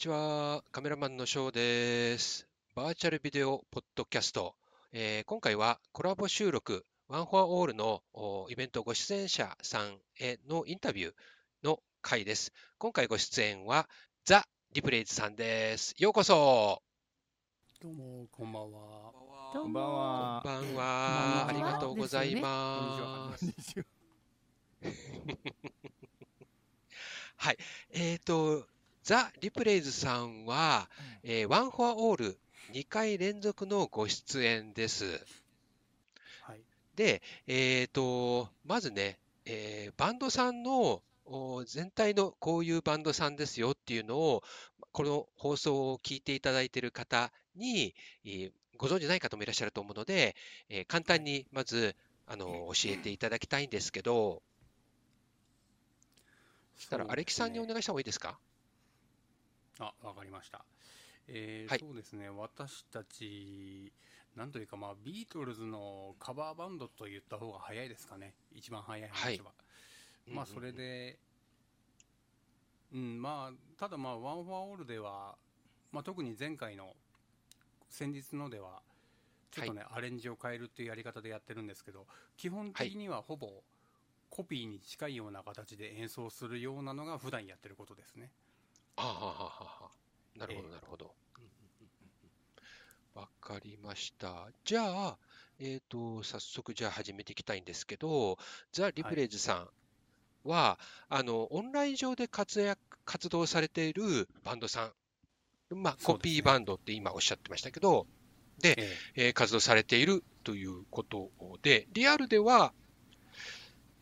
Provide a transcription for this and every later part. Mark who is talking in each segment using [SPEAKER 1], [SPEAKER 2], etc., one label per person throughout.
[SPEAKER 1] ちは。カメラマンのショーです。バーチャルビデオポッドキャスト。えー、今回はコラボ収録、ワンフォアオールのイベントご出演者さんへのインタビューの回です。今回ご出演はザ・リプレイズさんです。ようこそ。
[SPEAKER 2] どうも、こんばんは。
[SPEAKER 1] こんばんは。こんばんは。ありがとうございます。はい。えっ、ー、と、ザ・リプレイズさんは、うん、えー、ワン・フォア・オール2回連続のご出演です。はい、で、えっ、ー、と、まずね、えー、バンドさんの全体のこういうバンドさんですよっていうのを、この放送を聞いていただいている方に、ご存じない方もいらっしゃると思うので、えー、簡単にまずあの教えていただきたいんですけど、そしたら、アレキさんにお願いした方がいいですか？
[SPEAKER 2] あ、わかりました。えーはい、そうですね、私たち、なんというか、まあ、ビートルズのカバーバンドと言った方が早いですかね、一番早い話は。はい、まあ、それで、うん、うん、まあ、ただ、まあ、ワン・フォア・オールでは、まあ、特に前回の、先日のでは、ちょっとね、はい、アレンジを変えるっていうやり方でやってるんですけど、基本的にはほぼ、コピーに近いような形で演奏するようなのが普段やってることですね。
[SPEAKER 1] あははははなるほど、なるほど。わかりました。じゃあ、えっ、ー、と、早速じゃあ始めていきたいんですけど、ザ・リプレイズさんは、はい、あの、オンライン上で活躍、活動されているバンドさん、まあ、コピーバンドって今おっしゃってましたけど、で、え。えー、活動されているということで、リアルでは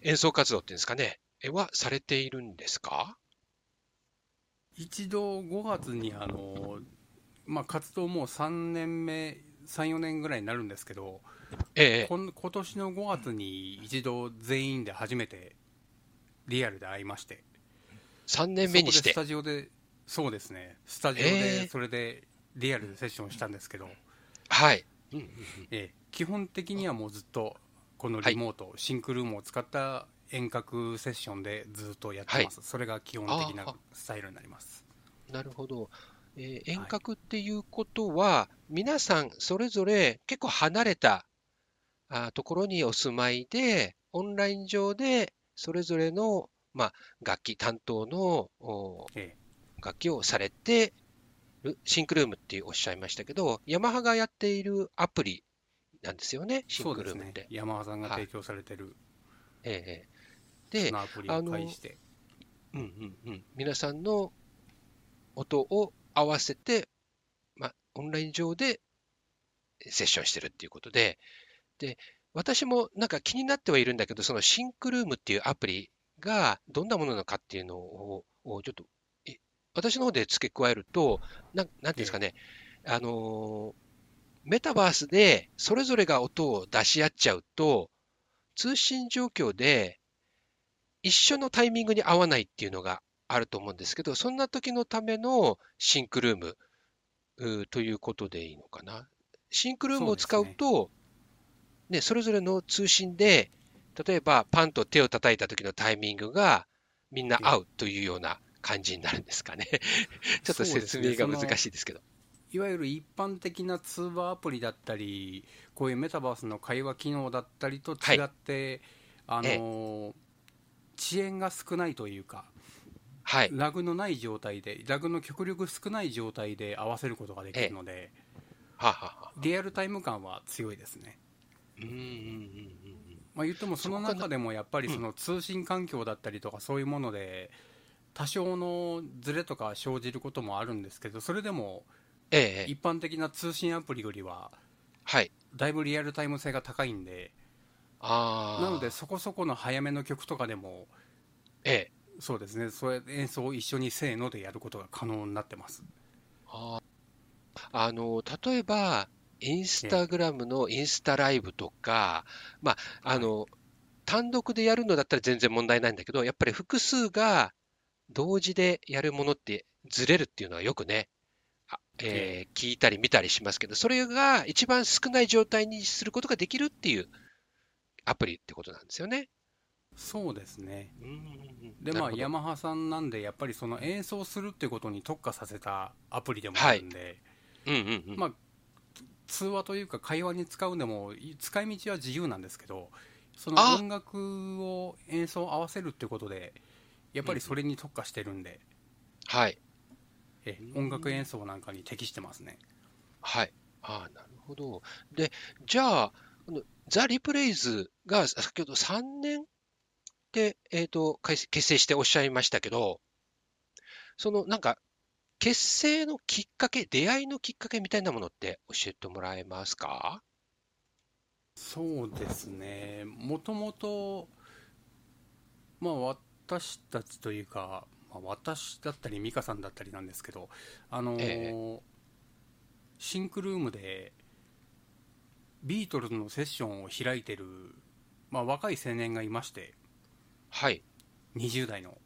[SPEAKER 1] 演奏活動っていうんですかね、はされているんですか？
[SPEAKER 2] 一度5月にあの、まあ、活動もう3年目、3、4年ぐらいになるんですけど、ええ、今年の5月に一度全員で初めてリアルで会いまして、
[SPEAKER 1] 3年目にして。
[SPEAKER 2] スタジオで、そうですね、スタジオでそれでリアルでセッションしたんですけど、
[SPEAKER 1] はい、
[SPEAKER 2] ええ、基本的にはもうずっとこのリモート、はい、シンクルームを使った遠隔セッションでずっとやってます、はい、それが基本的なスタイルになります。
[SPEAKER 1] なるほど、えー、遠隔っていうことは、はい、皆さんそれぞれ結構離れたあところにお住まいで、オンライン上でそれぞれの、まあ、楽器担当の、ええ、楽器をされてるシンクルームっておっしゃいましたけど、ヤマハがやっているアプリなんですよね、シンクルームって。ね、
[SPEAKER 2] ヤマハさんが提供されてる。
[SPEAKER 1] ええ
[SPEAKER 2] で、アプリを介して。
[SPEAKER 1] うんうんうん。皆さんの音を合わせて、まあ、オンライン上でセッションしてるっていうことで、で、私もなんか気になってはいるんだけど、そのシンクルームっていうアプリがどんなものなのかっていうのを、ちょっと、私の方で付け加えると、なん、なんていうんですかね、あのメタバースでそれぞれが音を出し合っちゃうと、通信状況で一緒のタイミングに合わないっていうのがあると思うんですけど、そんな時のためのシンクルームということでいいのかな？シンクルームを使うと、ね、ね、それぞれの通信で、例えばパンと手を叩いた時のタイミングがみんな合うというような感じになるんですかね。ちょっと説明が難しいですけど。
[SPEAKER 2] いわゆる一般的な通話アプリだったり、こういうメタバースの会話機能だったりと違って、はい、あの、遅延が少ないというか、はい、ラグのない状態で、ラグの極力少ない状態で合わせることができるので、はははリアルタイム感は強いですね。うんうんうんうんまあ、言ってもその中でもやっぱりその通信環境だったりとかそういうもので多少のズレとか生じることもあるんですけどそれでも一般的な通信アプリよりはだいぶリアルタイム性が高いんでなのでそこそこの早めの曲とかでもええ。そうですね、そう演奏を一緒にせーのでやることが可能になってます。
[SPEAKER 1] ああの例えば、インスタグラムのインスタライブとか、まああの、はい、単独でやるのだったら全然問題ないんだけど、やっぱり複数が同時でやるものってずれるっていうのはよくね、えー、聞いたり見たりしますけど、それが一番少ない状態にすることができるっていうアプリってことなんですよね。
[SPEAKER 2] そうですね。で、まあ、ヤマハさんなんで、やっぱりその演奏するってことに特化させたアプリでもあるんで、まあ、通話というか会話に使うでも、い使い道は自由なんですけど、その
[SPEAKER 1] あ
[SPEAKER 2] 音楽を演奏合わせるってことで、やっぱりそれに特化してるんで、
[SPEAKER 1] はい。
[SPEAKER 2] え音楽演奏なんかに適してますね。
[SPEAKER 1] はい。ああ、なるほど。で、じゃあ、ザ・リプレイズが先ほど3年で、えっ、と、開結成しておっしゃいましたけど、そのなんか、結成のきっかけ、出会いのきっかけみたいなものって教えてもらえますか？
[SPEAKER 2] そうですね、もともと、まあ、私たちというか、まあ、私だったり、美香さんだったりなんですけど、あのー
[SPEAKER 1] え。
[SPEAKER 2] シンクルームでビートルズのセッションを開いてる、まあ、若い青年がいまして、
[SPEAKER 1] はい。
[SPEAKER 2] 20代の、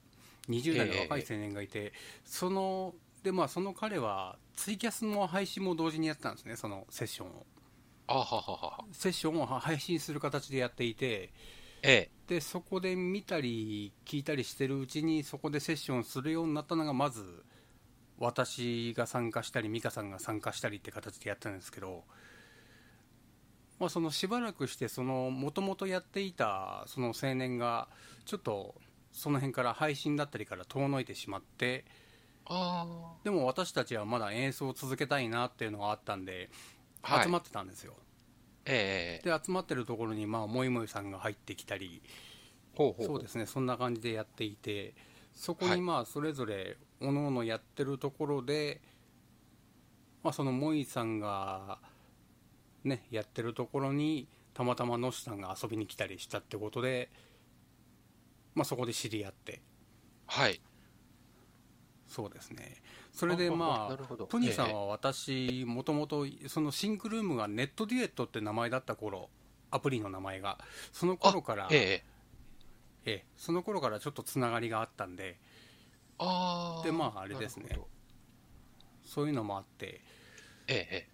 [SPEAKER 2] 20代の若い青年がいて、そのでまあ、その彼はツイキャスの配信も同時にやってたんですね、そのセッションを。
[SPEAKER 1] あはははは。
[SPEAKER 2] セッションを配信する形でやっていて、
[SPEAKER 1] ええ。
[SPEAKER 2] でそこで見たり聞いたりしてるうちにそこでセッションするようになったのがまず私が参加したり美香さんが参加したりって形でやったんですけど、まあ、そのしばらくしてそのもともとやっていたその青年がちょっとその辺から配信だったりから遠のいてしまって
[SPEAKER 1] あ
[SPEAKER 2] でも私たちはまだ演奏を続けたいなっていうのがあったんで。集まってたんですよ、
[SPEAKER 1] ええ。
[SPEAKER 2] で集まってるところにまあもいもいさんが入ってきたり。そうですね、そんな感じでやっていて、そこ
[SPEAKER 1] はい
[SPEAKER 2] にまあそれぞれ、おのおのやってるところで、まあ、そのモイさんが、ね、やってるところに、たまたまノシさんが遊びに来たりしたってことで、まあ、そこで知り合って、
[SPEAKER 1] はい。
[SPEAKER 2] そうですね、それでまあ、
[SPEAKER 1] なるほど
[SPEAKER 2] プニーさんは私、もともとそのシンクルームがネットデュエットって名前だった頃アプリの名前が、その頃から、
[SPEAKER 1] ええ。
[SPEAKER 2] ええその頃からちょっとつながりがあったんで、
[SPEAKER 1] ああ。
[SPEAKER 2] でまああれですねそういうのもあって、
[SPEAKER 1] ええええ。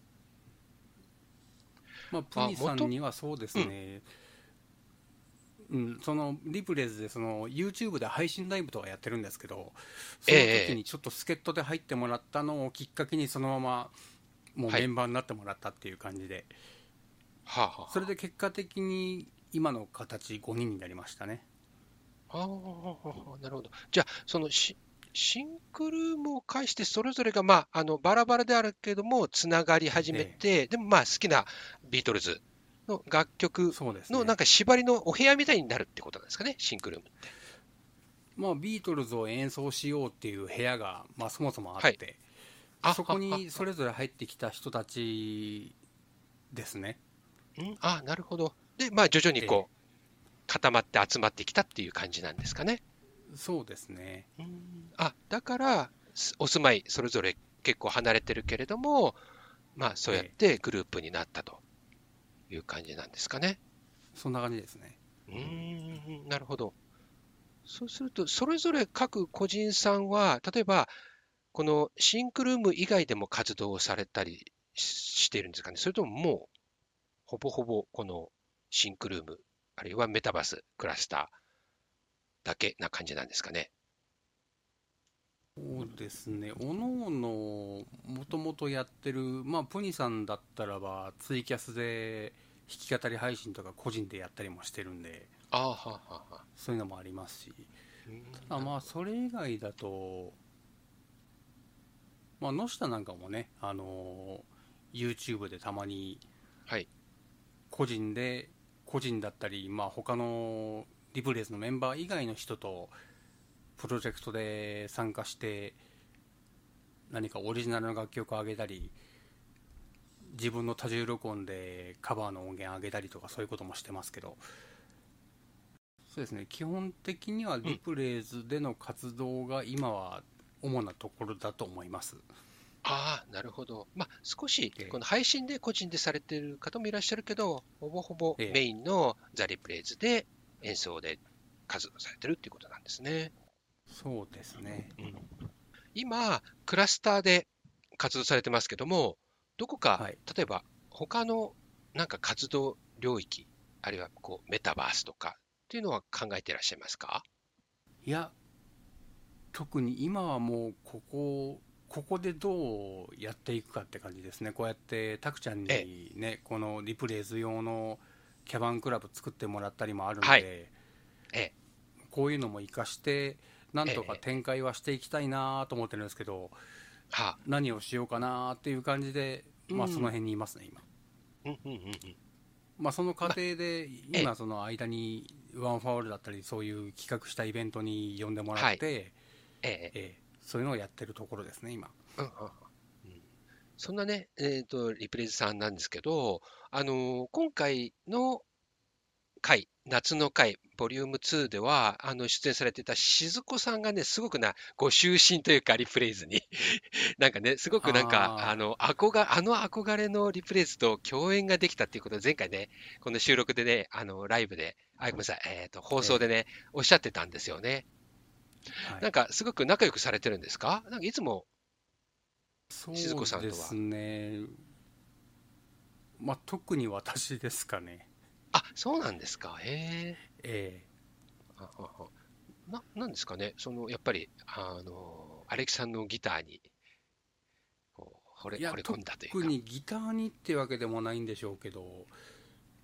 [SPEAKER 2] まあ、プニさんにはそうですね、うんそのリプレイズでその YouTube で配信ライブとかやってるんですけど、その時にちょっと助っ人で入ってもらったのをきっかけに、そのままもう
[SPEAKER 1] はい
[SPEAKER 2] メンバーになってもらったっていう感じで、
[SPEAKER 1] はあ、はあ。
[SPEAKER 2] それで結果的に今の形、5人になりましたね。
[SPEAKER 1] ああ、なるほど。じゃあ、そのシシンクルームを介して、それぞれが、まあ、あのバラバラであるけども、つながり始めて、でもまあ、好きなビートルズの楽曲のなんか縛りのお部屋みたいになるってことなんですかね、シンクルームって。
[SPEAKER 2] まあ、ビートルズを演奏しようっていう部屋が、まあ、そもそもあって、
[SPEAKER 1] はいあ
[SPEAKER 2] そこ
[SPEAKER 1] は
[SPEAKER 2] にそれぞれ入ってきた人たちですね。
[SPEAKER 1] ん？あなるほど。で、まあ、徐々にこう、固まって集まってきたっていう感じなんですかね。
[SPEAKER 2] そうですね。
[SPEAKER 1] あだから、すお住まい、それぞれ結構離れてるけれども、まあ、そうやってグループになったという感じなんですかね。
[SPEAKER 2] そんな感じですね。
[SPEAKER 1] うーん、なるほど。そうすると、それぞれ各個人さんは、例えば、このシンクルーム以外でも活動をされたりししているんですかね。それとももう、ほぼほぼこのシンクルーム、あるいはメタバース、クラスターだけな感じなんですかね。
[SPEAKER 2] そうですね、おのおの、もともとやってる、まあ、プニさんだったらば、ツイキャスで弾き語り配信とか個人でやったりもしてるんで、
[SPEAKER 1] ああ、はあ、はあ、はあ。
[SPEAKER 2] そういうのもありますし、
[SPEAKER 1] うん
[SPEAKER 2] ただまあ、それ以外だと、まあ、野下なんかもね、あの YouTube でたまに
[SPEAKER 1] はい。
[SPEAKER 2] 個人で、個人だったり、まあ他のリプレイズのメンバー以外の人とプロジェクトで参加して、何かオリジナルの楽曲を上げたり、自分の多重録音でカバーの音源上げたりとか、そういうこともしてますけど、そうですね、基本的にはリプレイズでの活動が今は主なところだと思います。
[SPEAKER 1] ああ、なるほど。まあ、少し
[SPEAKER 2] ええ、
[SPEAKER 1] この配信で個人でされている方もいらっしゃるけど、ほぼほぼ
[SPEAKER 2] ええ。
[SPEAKER 1] メインのザ・リプレイズで演奏で活動されてるっていうことなんですね。
[SPEAKER 2] そうですね。
[SPEAKER 1] 今、クラスターで活動されてますけども、どこか、
[SPEAKER 2] はい。
[SPEAKER 1] 例えば他のなんか活動領域、あるいはこうメタバースとか、っていうのは考えていらっしゃいますか？
[SPEAKER 2] いや、特に今はもう、ここ、ここでどうやっていくかって感じですね、こうやってタクちゃんにね、このリプレイズ用のキャバンクラブ作ってもらったりもあるので、
[SPEAKER 1] はい。え
[SPEAKER 2] こういうのも活かして、なんとか展開はしていきたいなと思ってるんですけど、
[SPEAKER 1] はあ、
[SPEAKER 2] 何をしようかなっていう感じで、まあ、
[SPEAKER 1] うん。
[SPEAKER 2] その辺にいますね、今。
[SPEAKER 1] うんうんうんうん。
[SPEAKER 2] まあ、その過程で、
[SPEAKER 1] え
[SPEAKER 2] 今、その間にワンファウルだったり、そういう企画したイベントに呼んでもらって、
[SPEAKER 1] ええ。
[SPEAKER 2] ええそういうのをやってるところですね、今。
[SPEAKER 1] うんうんうんそんなね、えっ、と、リプレイズさんなんですけど、あのー今回の回、夏の回、ボリューム2では、あの、出演されてた静子さんがね、すごくな、ご就寝というか、リプレイズに。なんかね、すごくなんか、
[SPEAKER 2] あ
[SPEAKER 1] の、憧あの憧れのリプレイズと共演ができたっていうことを前回ね、この収録でね、あの、ライブで、あ、ごめんなさい、えっ、と、放送でね、おっしゃってたんですよね。
[SPEAKER 2] はい
[SPEAKER 1] なんか、すごく仲良くされてるんですか？なんか、いつも、
[SPEAKER 2] そうですね、まあ、特に私ですかね。
[SPEAKER 1] あ、そうなんですか。へえ。
[SPEAKER 2] え
[SPEAKER 1] あああな、なんですかね、その、やっぱり、あの、アレキさんのギターに、こう、惚れ、惚れ込んだというか。
[SPEAKER 2] 特にギターにってわけでもないんでしょうけど、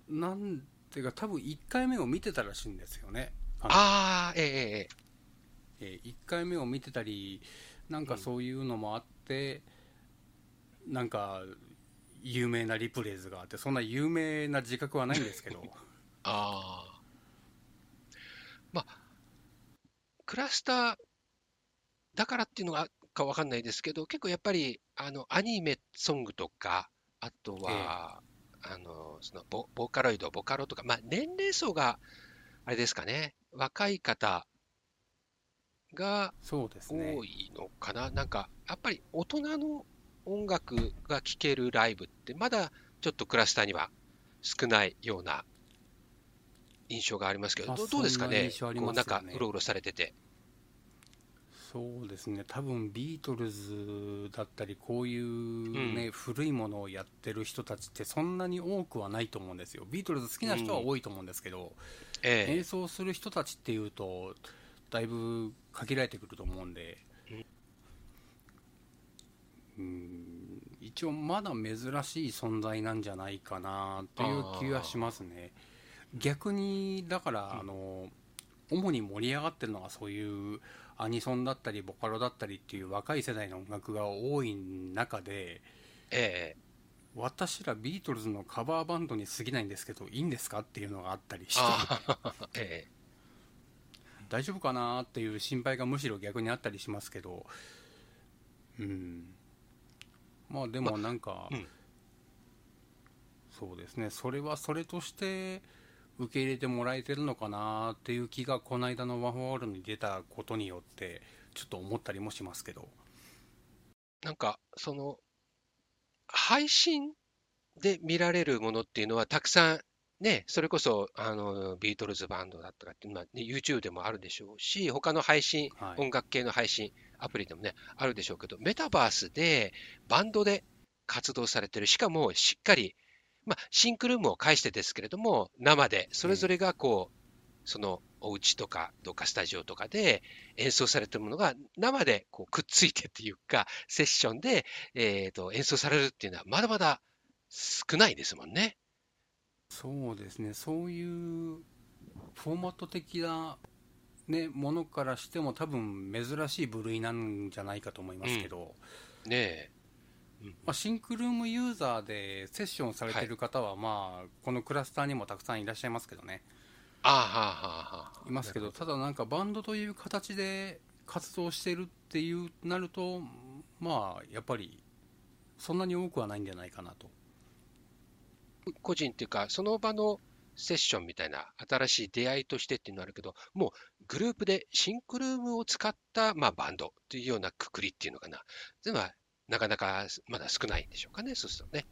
[SPEAKER 2] なんていうか、多分1回目を見てたらしいんですよね。
[SPEAKER 1] ああ、えええええ
[SPEAKER 2] え1回目を見てたり、なんかそういうのもあって、なんか有名なリプレイズがあって、そんな有名な自覚はないんですけど、
[SPEAKER 1] ああ。まあ、クラスターだからっていうのがかわかんないですけど、結構やっぱり、あの、アニメソングとか、あとは、あの、そのボ、ボーカロイド、ボカロとか、まあ、年齢層が、あれですかね、若い方が多。いのかな、なんか、やっぱり大人の音楽が聴けるライブって、まだちょっとクラスターには少ないような印象がありますけど、
[SPEAKER 2] まあ
[SPEAKER 1] どうですかね、こう
[SPEAKER 2] ますよね。
[SPEAKER 1] 中、うろうろされてて。
[SPEAKER 2] そうですね、多分ビートルズだったり、こういうね、古いものをやってる人たちって、そんなに多くはないと思うんですよ、ビートルズ好きな人は多いと思うんですけど、
[SPEAKER 1] ええ。
[SPEAKER 2] 演奏する人たちっていうと、だいぶ限られてくると思うんで、うん、一応、まだ珍しい存在なんじゃないかなという気はしますね。逆に、だから、あの、主に盛り上がってるのがそういうアニソンだったりボカロだったりっていう若い世代の音楽が多い中で
[SPEAKER 1] ええ。
[SPEAKER 2] 私らビートルズのカバーバンドに過ぎないんですけどいいんですかっていうのがあったりして。
[SPEAKER 1] ええ。
[SPEAKER 2] 大丈夫かなっていう心配がむしろ逆にあったりしますけど。うんまあでもなんか、
[SPEAKER 1] うん。
[SPEAKER 2] そうですね。それはそれとして受け入れてもらえてるのかなっていう気がこの間のワンフォーオールに出たことによってちょっと思ったりもしますけど。
[SPEAKER 1] なんか、その、配信で見られるものっていうのはたくさん、ね、それこそ、あの、ビートルズバンドだったかっていうのは、ね、YouTube でもあるでしょうし、他の配信、
[SPEAKER 2] はい。
[SPEAKER 1] 音楽系の配信アプリでもね、あるでしょうけど、メタバースでバンドで活動されてる、しかもしっかり、まあ、シンクルームを介してですけれども、生で、それぞれがこう、そのお家とか、どっかスタジオとかで演奏されてるものが生でこうくっついてっていうか、セッションで、えー、と演奏されるっていうのはまだまだ少ないですもんね。
[SPEAKER 2] そうですね。そういうフォーマット的な、ね、ものからしても多分珍しい部類なんじゃないかと思いますけど、
[SPEAKER 1] ねえ。
[SPEAKER 2] まあ、シンクルームユーザーでセッションされてる方は、まあ、このクラスターにもたくさんいらっしゃいますけどね。
[SPEAKER 1] ああ、はあ、はあ、はあ。
[SPEAKER 2] いますけど。ただなんかバンドという形で活動してるっていうなるとまあやっぱりそんなに多くはないんじゃないかなと
[SPEAKER 1] 個人っていうか、その場のセッションみたいな新しい出会いとしてっていうのはあるけど、もうグループでシンクルームを使った、まあ、バンドというようなくくりっていうのかな。では、なかなかまだ少ないんでしょうかね、そうするとね。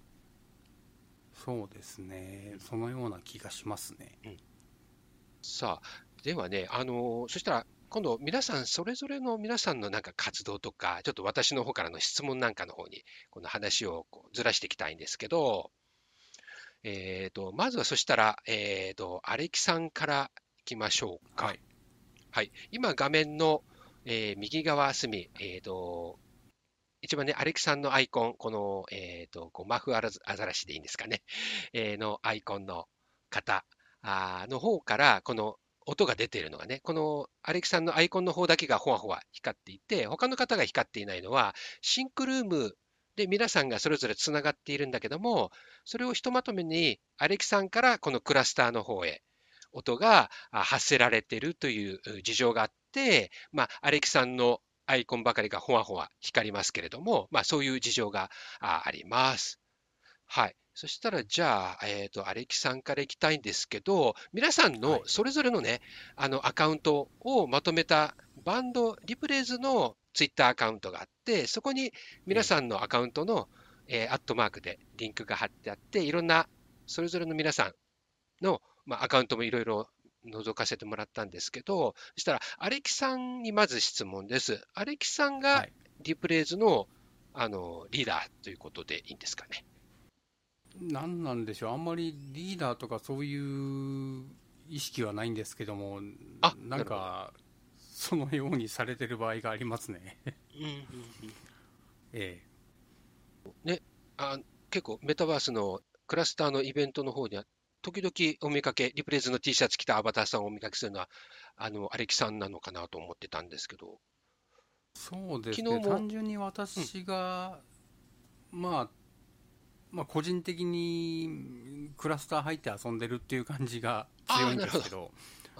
[SPEAKER 2] そうですねそのような気がしますね
[SPEAKER 1] さあ、ではね、あのそしたら、今度、皆さん、それぞれの皆さんのなんか活動とか、ちょっと私の方からの質問なんかの方に、この話をこうずらしていきたいんですけど、えーと、まずはそしたら、えーと、アレキさんからいきましょうか。
[SPEAKER 2] はい。
[SPEAKER 1] はい。今、画面の、えー右側隅、えっ、と、一番ね、アレキさんのアイコン、この、えっ、と、こうマフアラズアザラシでいいんですかね、えーのアイコンの方あーの方から、この音が出ているのがね、このアレキさんのアイコンの方だけがほわほわ光っていて、他の方が光っていないのは、シンクルームで皆さんがそれぞれつながっているんだけども、それをひとまとめに、アレキさんからこのクラスターの方へ、音が発せられてるという事情があって、まあ、アレキさんのアイコンばかりがほわほわ光りますけれども、まあ、そういう事情があります。はい。そしたら、じゃあ、えっ、と、アレキさんからいきたいんですけど、皆さん
[SPEAKER 2] はい
[SPEAKER 1] のそれぞれのね、あの、アカウントをまとめたバンド、リプレイズのツイッターアカウントがあって、そこに皆さんのアカウントの、えーアットマークでリンクが貼ってあって、いろんな、それぞれの皆さんの、まあ、アカウントもいろいろ覗かせてもらったんですけど、そしたら、アレキさんにまず質問です。アレキさんが
[SPEAKER 2] はい
[SPEAKER 1] リプレイズの、あの、リーダーということでいいんですかね？
[SPEAKER 2] なんなんでしょう、あんまりリーダーとかそういう意識はないんですけども、
[SPEAKER 1] あ
[SPEAKER 2] なんか、そのようにされてる場合がありますね。え
[SPEAKER 1] あ結構、メタバースのクラスターのイベントの方には、時々お見かけ、リプレイズの T シャツ着たアバターさんをお見かけするのは、あの、アレキさんなのかなと思ってたんですけど、
[SPEAKER 2] そうですね、単純に私が、まあ、まあ、個人的にクラスター入って遊んでるっていう感じが強いんですけど、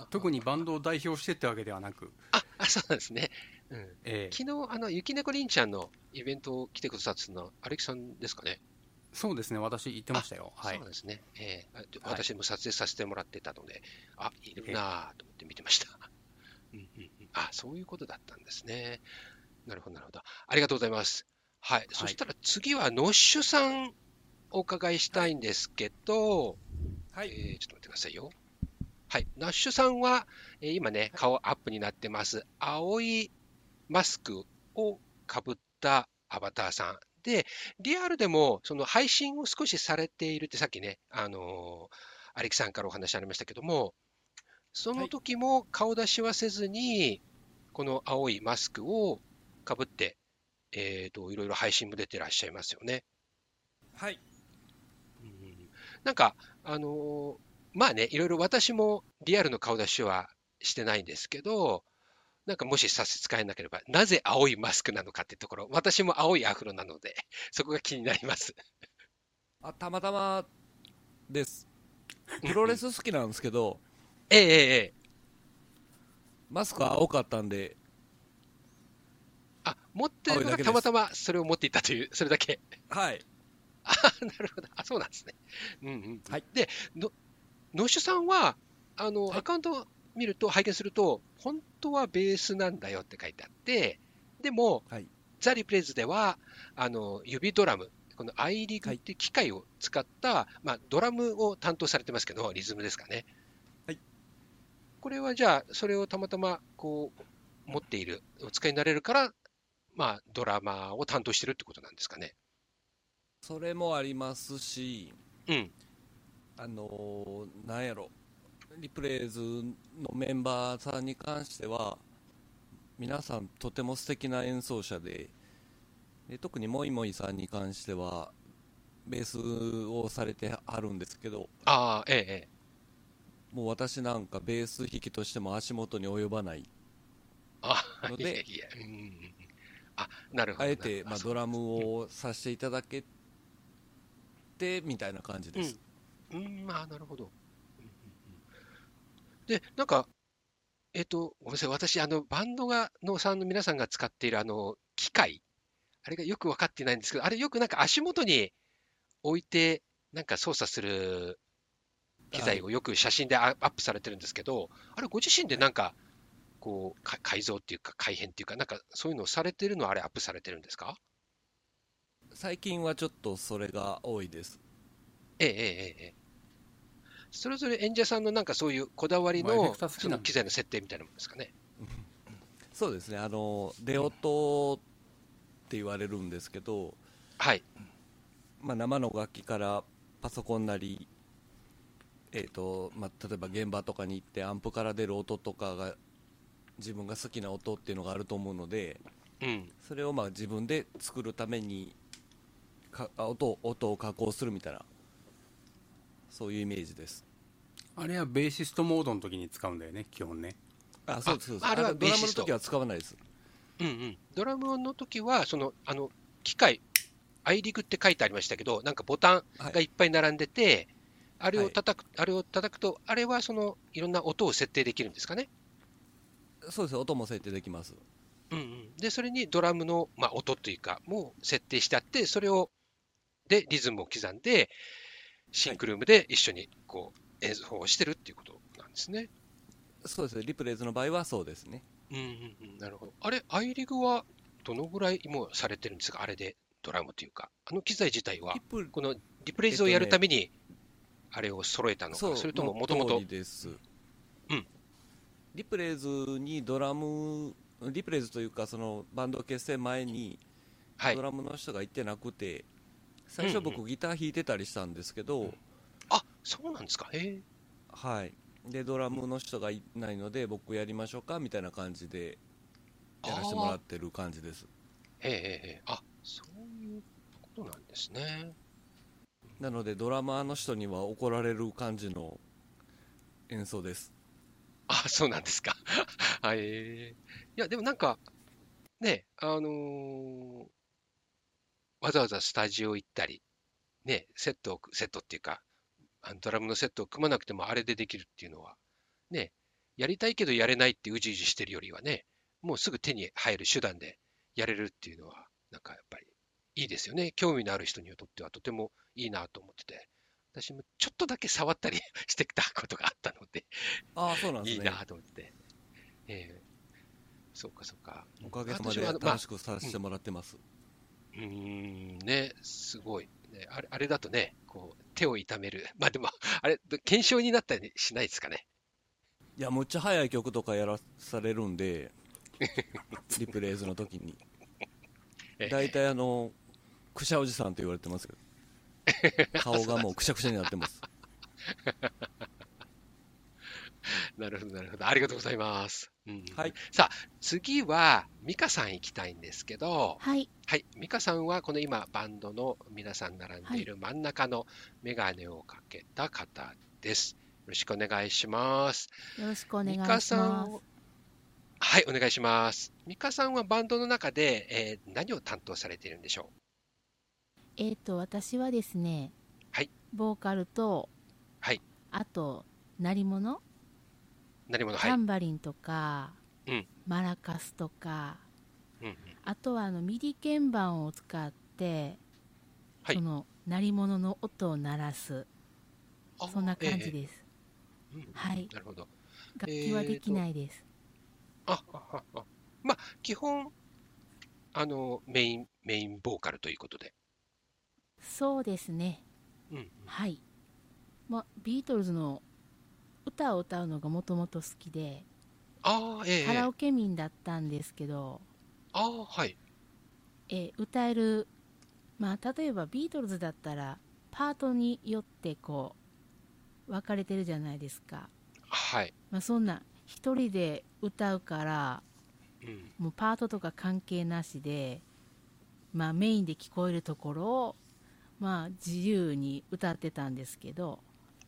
[SPEAKER 2] 特にバンドを代表してってわけではなく、
[SPEAKER 1] あ、あそうなんですね。うん、
[SPEAKER 2] ええ
[SPEAKER 1] 昨日、あの、雪猫りんちゃんのイベントを来てくださってたのは、アレキさんですかね？
[SPEAKER 2] そうですね、私言ってましたよ。はい
[SPEAKER 1] そうですね。ええあ
[SPEAKER 2] はい
[SPEAKER 1] 私も撮影させてもらってたので、あ、いるなぁと思って見てました。うんうんうんあ、そういうことだったんですね。なるほど、なるほど。ありがとうございます。はい。そしたら次は、ノッシュさん、お伺いしたいんですけど、
[SPEAKER 3] はい。
[SPEAKER 1] えーちょっと待ってくださいよ。はい。ナッシュさんは、えー今ね、顔アップになってます。青いマスクをかぶったアバターさん。で、リアルでも、その配信を少しされているって、さっきね、あのーアレキさんからお話ありましたけども、その時も顔出しはせずに、この青いマスクをかぶって、えっ、と、いろいろ配信も出てらっしゃいますよね。
[SPEAKER 3] はい。
[SPEAKER 1] うんなんか、あのーまあね、いろいろ私もリアルの顔出しはしてないんですけど、なんかもし差し支えなければ、なぜ青いマスクなのかってところ、私も青いアフロなので、そこが気になります。
[SPEAKER 3] あ、たまたまです。プロレス好きなんですけど、
[SPEAKER 1] ええええええ。
[SPEAKER 3] マスク青かったんで、
[SPEAKER 1] あ、持ってるのがたまたまそれを持っていたという、それだけ。
[SPEAKER 3] はい。
[SPEAKER 1] あ、なるほど。あ、そうなんですね。うんうん。
[SPEAKER 3] はい
[SPEAKER 1] で、の、野手さんは、あの、
[SPEAKER 3] はい
[SPEAKER 1] アカウント見ると、拝見すると、本当はベースなんだよって書いてあって、でも、
[SPEAKER 3] はい
[SPEAKER 1] ザ・リプレイズでは、あの、指ドラム、このアイリグっていう機械を使った、まあ、ドラムを担当されてますけど、リズムですかね。
[SPEAKER 3] はい。
[SPEAKER 1] これはじゃあ、それをたまたま、こう、持っている、お使いになれるから、まあ、ドラマーを担当してるってことなんですかね。
[SPEAKER 3] それもありますし、
[SPEAKER 1] うん。
[SPEAKER 3] あのーなんやろ、リプレイズのメンバーさんに関しては、皆さんとても素敵な演奏者で、で特にモイモイさんに関しては、ベースをされてはるんですけど、
[SPEAKER 1] ああ、ええ、ええ。
[SPEAKER 3] もう私なんかベース弾きとしても足元に及ばない、
[SPEAKER 1] あ、
[SPEAKER 3] ので。
[SPEAKER 1] あ、なるほど。
[SPEAKER 3] あえて、まあ、ドラム
[SPEAKER 1] を。
[SPEAKER 3] をさせていただけてみたいな感じです。
[SPEAKER 1] うん、まあ、なるほど。うんうんうんで、なんか、えっと、ごめんなさい。私、あの、バンドが、のさんの皆さんが使っている、あの、機械、あれがよく分かってないんですけど、あれよくなんか足元に置いて、なんか操作する機材をよく写真でアアップされてるんですけど、あれご自身でなんか、こう、か改造っていうか改変っていうか、なんかそういうのをされてるのはあれアップされてるんですか？
[SPEAKER 3] 最近はちょっとそれが多いです。
[SPEAKER 1] ええええええ。それぞれ演者さんのなんかそういうこだわりの
[SPEAKER 2] まあエフェクター好きなんで
[SPEAKER 1] その機材の設定みたいなもんですかね。
[SPEAKER 3] そうですね、あの出音って言われるんですけど、
[SPEAKER 1] はい。
[SPEAKER 3] まあ、生の楽器からパソコンなり、えーとまあ、例えば現場とかに行ってアンプから出る音とかが自分が好きな音っていうのがあると思うので
[SPEAKER 1] うん。
[SPEAKER 3] それをまあ自分で作るためにかあ音音を加工するみたいな。そういうイメージです。
[SPEAKER 2] あれはベーシストモードの時に使うんだよね基本ね。
[SPEAKER 3] あそうですそうです。
[SPEAKER 1] あれは
[SPEAKER 3] ドラム
[SPEAKER 1] ベーシスト。
[SPEAKER 3] の時は使わないです。
[SPEAKER 1] うんうん。ドラムの時は、その、あの、機械、アイリグって書いてありましたけど、なんかボタンがいっぱい並んでて、あれを叩く、あれを叩くと、あれはその、いろんな音を設定できるんですかね？
[SPEAKER 3] そうです音も設定できます。
[SPEAKER 1] うんうん。で、それにドラムの、まあ、音というか、もう設定してあって、それを、で、リズムを刻んで、シンクルームで一緒に、こう、演奏をしてるっていうことなんですね。
[SPEAKER 3] そうですリプレイズの場合はそうですね
[SPEAKER 1] うんうんうん。なるほど。あれ、アイリグは、どのぐらいもうされてるんですか？あれで、ドラムというか。あの機材自体は
[SPEAKER 3] リ、プ
[SPEAKER 1] このリプレイズをやるために、あれを揃えたのか、
[SPEAKER 3] そう
[SPEAKER 1] それとももともとうん
[SPEAKER 3] リプレイズにドラムリプレイズというかそのバンド結成前に
[SPEAKER 1] はい
[SPEAKER 3] ド。ラムの人がいてなくて、最初
[SPEAKER 1] うん
[SPEAKER 3] 僕ギター弾いてたりしたんですけど、
[SPEAKER 1] あ、そうなんですか？へえ。
[SPEAKER 3] はいでドラムの人がいないので僕やりましょうかみたいな感じでやらせてもらってる感じです
[SPEAKER 1] へえへえ。あ、そういうことなんですね。
[SPEAKER 3] なのでドラマーの人には怒られる感じの演奏です
[SPEAKER 1] あ、そうなんですか？はい。いや、でもなんか、ね、あのーわざわざスタジオ行ったり、ね、セットを、セットっていうか、あのドラムのセットを組まなくてもあれでできるっていうのは、ね、やりたいけどやれないってうじうじしてるよりはね、もうすぐ手に入る手段でやれるっていうのは、なんかやっぱりいいですよね。興味のある人にとってはとてもいいなと思ってて、私もちょっとだけ触ったりしてきたことがあったので、
[SPEAKER 3] ああそうなんですね
[SPEAKER 1] いいなと思って。ええそうかそうか。
[SPEAKER 3] おかげさまで楽しくさせてもらってます、
[SPEAKER 1] うーん、ね、すごい。ね、あれあれだとね、こう、手を痛める。まあでも、あれ、検証になったりしないですかね。
[SPEAKER 3] いやむっちゃ速い曲とかやらされるんで リプレイズの時に
[SPEAKER 1] ええ
[SPEAKER 3] 大体あのくしゃおじさんと言われてますけど 顔がもうくしゃくしゃになってます
[SPEAKER 1] なるほど、なるほど。ありがとうございます。うん、
[SPEAKER 3] はい。
[SPEAKER 1] さあ、次は、美香さん行きたいんですけど、
[SPEAKER 4] はい、
[SPEAKER 1] はい。美香さんは、この今、バンドの皆さん並んでいる真ん中のメガネをかけた方です。よろしくお願いします。
[SPEAKER 4] よろしくお願いします
[SPEAKER 1] さん。はい、お願いします。美香さんはバンドの中で、えー何を担当されているんでしょ
[SPEAKER 4] えっ、と私はですね、
[SPEAKER 1] はい、
[SPEAKER 4] ボーカルと、
[SPEAKER 1] はい、
[SPEAKER 4] あと鳴り物、
[SPEAKER 1] う鳴り物？はい。
[SPEAKER 4] タンバリンとか、
[SPEAKER 1] うん。
[SPEAKER 4] マラカスとか、
[SPEAKER 1] うんうん。
[SPEAKER 4] あとはあの MIDI 鍵盤を使って、
[SPEAKER 1] はい。
[SPEAKER 4] その鳴り物の音を鳴らす。
[SPEAKER 1] あ
[SPEAKER 4] そんな感じ
[SPEAKER 1] え
[SPEAKER 4] です、
[SPEAKER 1] えうん。
[SPEAKER 4] はい。
[SPEAKER 1] なるほど。
[SPEAKER 4] 楽器はできないです、
[SPEAKER 1] あ、あ、あ、あ。まあ、基本、あの、メイン、メインボーカルということで。
[SPEAKER 4] そうですね。
[SPEAKER 1] うん。
[SPEAKER 4] はい、まあ、ビートルズの歌を歌うのがもともと好きで、
[SPEAKER 1] ああ、ええ
[SPEAKER 4] カラオケ民だったんですけど、
[SPEAKER 1] ああ、はい。
[SPEAKER 4] えー歌える、まあ、例えばビートルズだったらパートによってこう分かれてるじゃないですか、
[SPEAKER 1] はい。
[SPEAKER 4] まあ、そんな一人で歌うから
[SPEAKER 1] うん。
[SPEAKER 4] もうパートとか関係なしで、まあ、メインで聞こえるところを、まあ、自由に歌ってたんですけど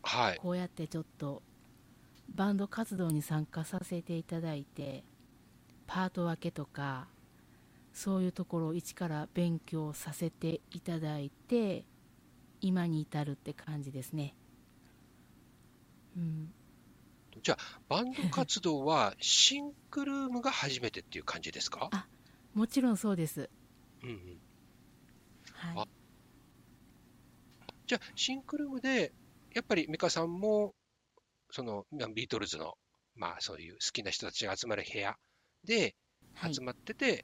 [SPEAKER 1] はい。
[SPEAKER 4] こうやってちょっとバンド活動に参加させていただいてパート分けとかそういうところを一から勉強させていただいて今に至るって感じですね。うん、
[SPEAKER 1] じゃあ、バンド活動はシンクルームが初めてっていう感じですか？
[SPEAKER 4] あもちろんそうです。
[SPEAKER 1] うんうん。
[SPEAKER 4] はい
[SPEAKER 1] あ、じゃあ、シンクルームで、やっぱり美香さんも、その、まあビートルズの、まあ、そういう好きな人たちが集まる部屋で
[SPEAKER 4] はい
[SPEAKER 1] 集、まってて、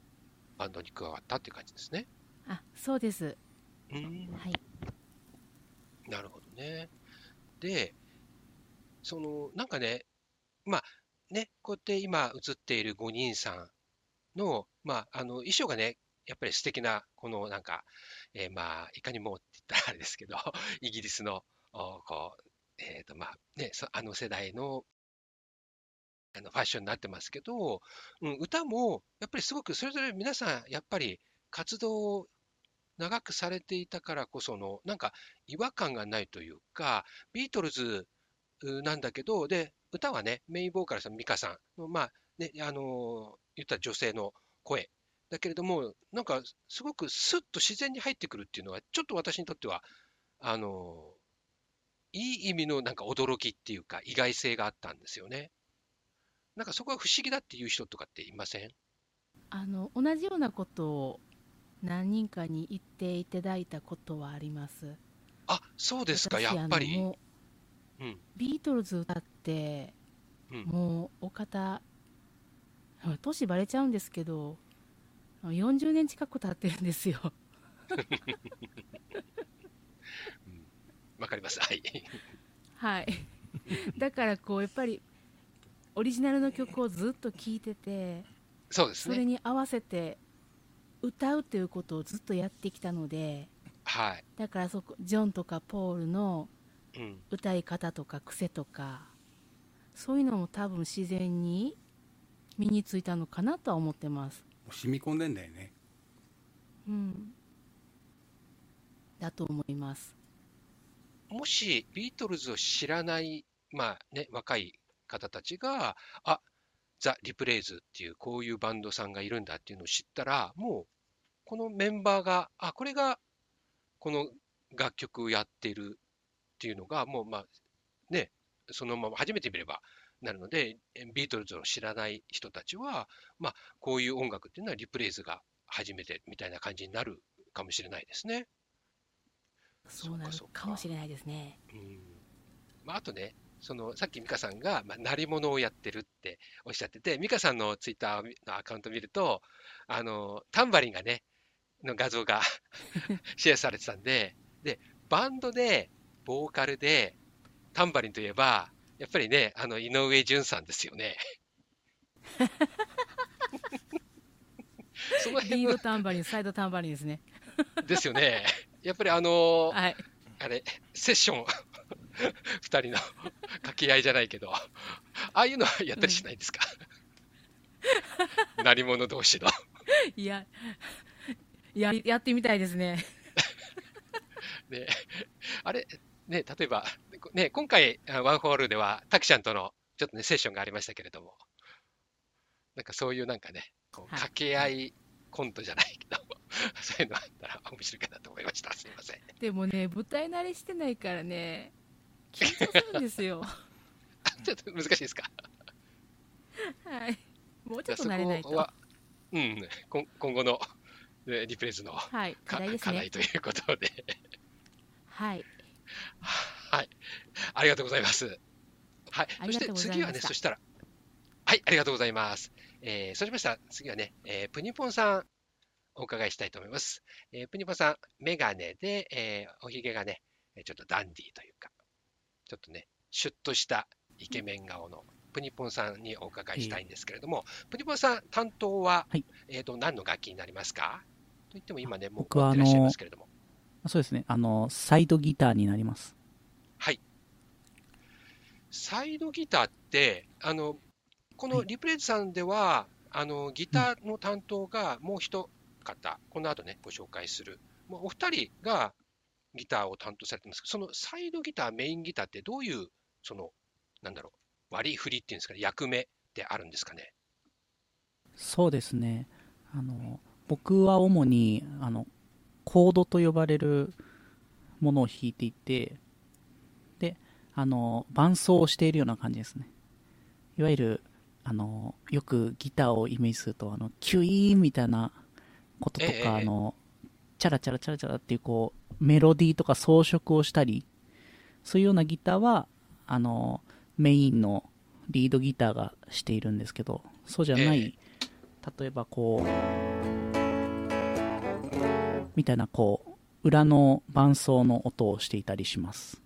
[SPEAKER 1] バンドに加わったっていう感じですね。
[SPEAKER 4] あそうです。
[SPEAKER 1] うん。
[SPEAKER 4] はい、
[SPEAKER 1] なるほどね。で、その、なんかね、まあ、ね、こうやって今映っている5人さんの、まあ、あの、衣装がね、やっぱり素敵な、このなんか、えーまあ、いかにもって言ったらあれですけど、イギリスの、おこう、えっ、と、まあ、ね、そあの世代の、あの、ファッションになってますけど、うん、歌も、やっぱりすごくそれぞれ皆さん、やっぱり活動を長くされていたからこその、なんか違和感がないというか、ビートルズなんだけど、で、歌はね、メインボーカルさん、ミカさんの、まあ、ね、あの言った女性の声。だけれども、なんか、すごくスッと自然に入ってくるっていうのは、ちょっと私にとっては、あのいい意味のなんか驚きっていうか、意外性があったんですよね。なんかそこが不思議だっていう人とかっていません？
[SPEAKER 4] あの同じようなことを何人かに言っていただいたことはあります。
[SPEAKER 1] あ、そうですか、
[SPEAKER 4] 私
[SPEAKER 1] やっぱり。
[SPEAKER 4] う
[SPEAKER 1] うん。
[SPEAKER 4] ビートルズ歌って、
[SPEAKER 1] うん
[SPEAKER 4] もうお方年バレちゃうんですけど40年近く経ってるんですよ
[SPEAKER 1] わかります。はい。
[SPEAKER 4] はい だからこうやっぱりオリジナルの曲をずっと聴いてて
[SPEAKER 1] そうですね。
[SPEAKER 4] それに合わせて歌うっていうことをずっとやってきたので
[SPEAKER 1] はい。
[SPEAKER 4] だからそこジョンとかポールの
[SPEAKER 1] うん。
[SPEAKER 4] 歌い方とか癖とかそういうのも多分自然に身についたのかなとは思ってます
[SPEAKER 2] 染み込んでんだよね
[SPEAKER 4] うんだと思います
[SPEAKER 1] もしビートルズを知らない、まあね、若い方たちが、あザ・リプレイズっていう、こういうバンドさんがいるんだっていうのを知ったら、もう、このメンバーが、あ、これが、この楽曲をやっているっていうのが、もう、まあ、ね、そのまま初めて見ればなるので、ビートルズを知らない人たちは、まあ、こういう音楽っていうのはリプレイズが初めてみたいな感じになるかもしれないですね。
[SPEAKER 4] そうなる
[SPEAKER 1] そうか
[SPEAKER 4] か。もしれないですね。
[SPEAKER 1] うん。まあ、あとね、そのさっき美香さんが、まあ、鳴り物をやってるっておっしゃってて、美香さんのツイッターのアカウント見ると、あのタンバリンがね、の画像が シェアされてたんで、で、バンドで、ボーカルで、タンバリンといえば、やっぱりね、あの井上順さんですよね。その辺の。
[SPEAKER 4] リードタンバリンサイドタンバリンですね。
[SPEAKER 1] ですよね。やっぱりあの
[SPEAKER 4] はい。
[SPEAKER 1] あれ、セッション、二人の 掛け合いじゃないけど、ああいうのはやったりしないんですか、鳴り物同士の。
[SPEAKER 4] いやややってみたいですね。
[SPEAKER 1] ね、あれ、ね、例えば、ね、今回、あワンホールでは、タクちゃんとのちょっとね、セッションがありましたけれども、なんかそういうなんかね、こう
[SPEAKER 4] はい。
[SPEAKER 1] 掛け合いコントじゃないけど、そういうのあったら面白いかなと思いました。すみません。
[SPEAKER 4] でもね舞台慣れしてないからね緊張するんですよ。
[SPEAKER 1] ちょっと難しいですか？
[SPEAKER 4] はい。もうちょっと慣れないと。
[SPEAKER 1] うん、今今後のえリプレイズの
[SPEAKER 4] はい課
[SPEAKER 1] か
[SPEAKER 4] 題ですね。
[SPEAKER 1] 課題ということで、
[SPEAKER 4] はい。
[SPEAKER 1] はい、ありがとうございます。はい、そして次はね、そしたら、はい、ありがとうございます。えー、そうしましたら、次はね、えープニポンさん、お伺いしたいと思います。えープニポンさん、メガネで、えーおひげがね、えーちょっとダンディーというか、ちょっとね、シュッとしたイケメン顔のプニポンさんにお伺いしたいんですけれども、プニポンさん、担当は、
[SPEAKER 5] はい
[SPEAKER 1] えーと、何の楽器になりますか？といっても今ね、もう
[SPEAKER 5] 僕は
[SPEAKER 1] 持ってらっしゃいますけれども。
[SPEAKER 5] そうですね。あの、サイドギターになります。
[SPEAKER 1] はい。サイドギターって、あの、この
[SPEAKER 5] はい
[SPEAKER 1] リプレイズさんでは、あの、ギターの担当がもう一方、この後ね、ご紹介する。もうお二人がギターを担当されてますけど、そのサイドギター、メインギターってどういう、その、なんだろう、割り振りっていうんですかね、役目ってあるんですかね？
[SPEAKER 5] そうですね。あの、僕は主に、あの、コードと呼ばれるものを弾いていて、で、あの、伴奏をしているような感じですね。いわゆる、あの、よくギターをイメージすると、あの、キュイーンみたいなこととか、
[SPEAKER 1] ええ
[SPEAKER 5] あの、チャラチャラチャラチャラっていう、こう、メロディーとか装飾をしたり、そういうようなギターは、あの、メインのリードギターがしているんですけど、そうじゃない、
[SPEAKER 1] え
[SPEAKER 5] 例えばこう、みたいなこう、裏の伴奏の音をしていたりします。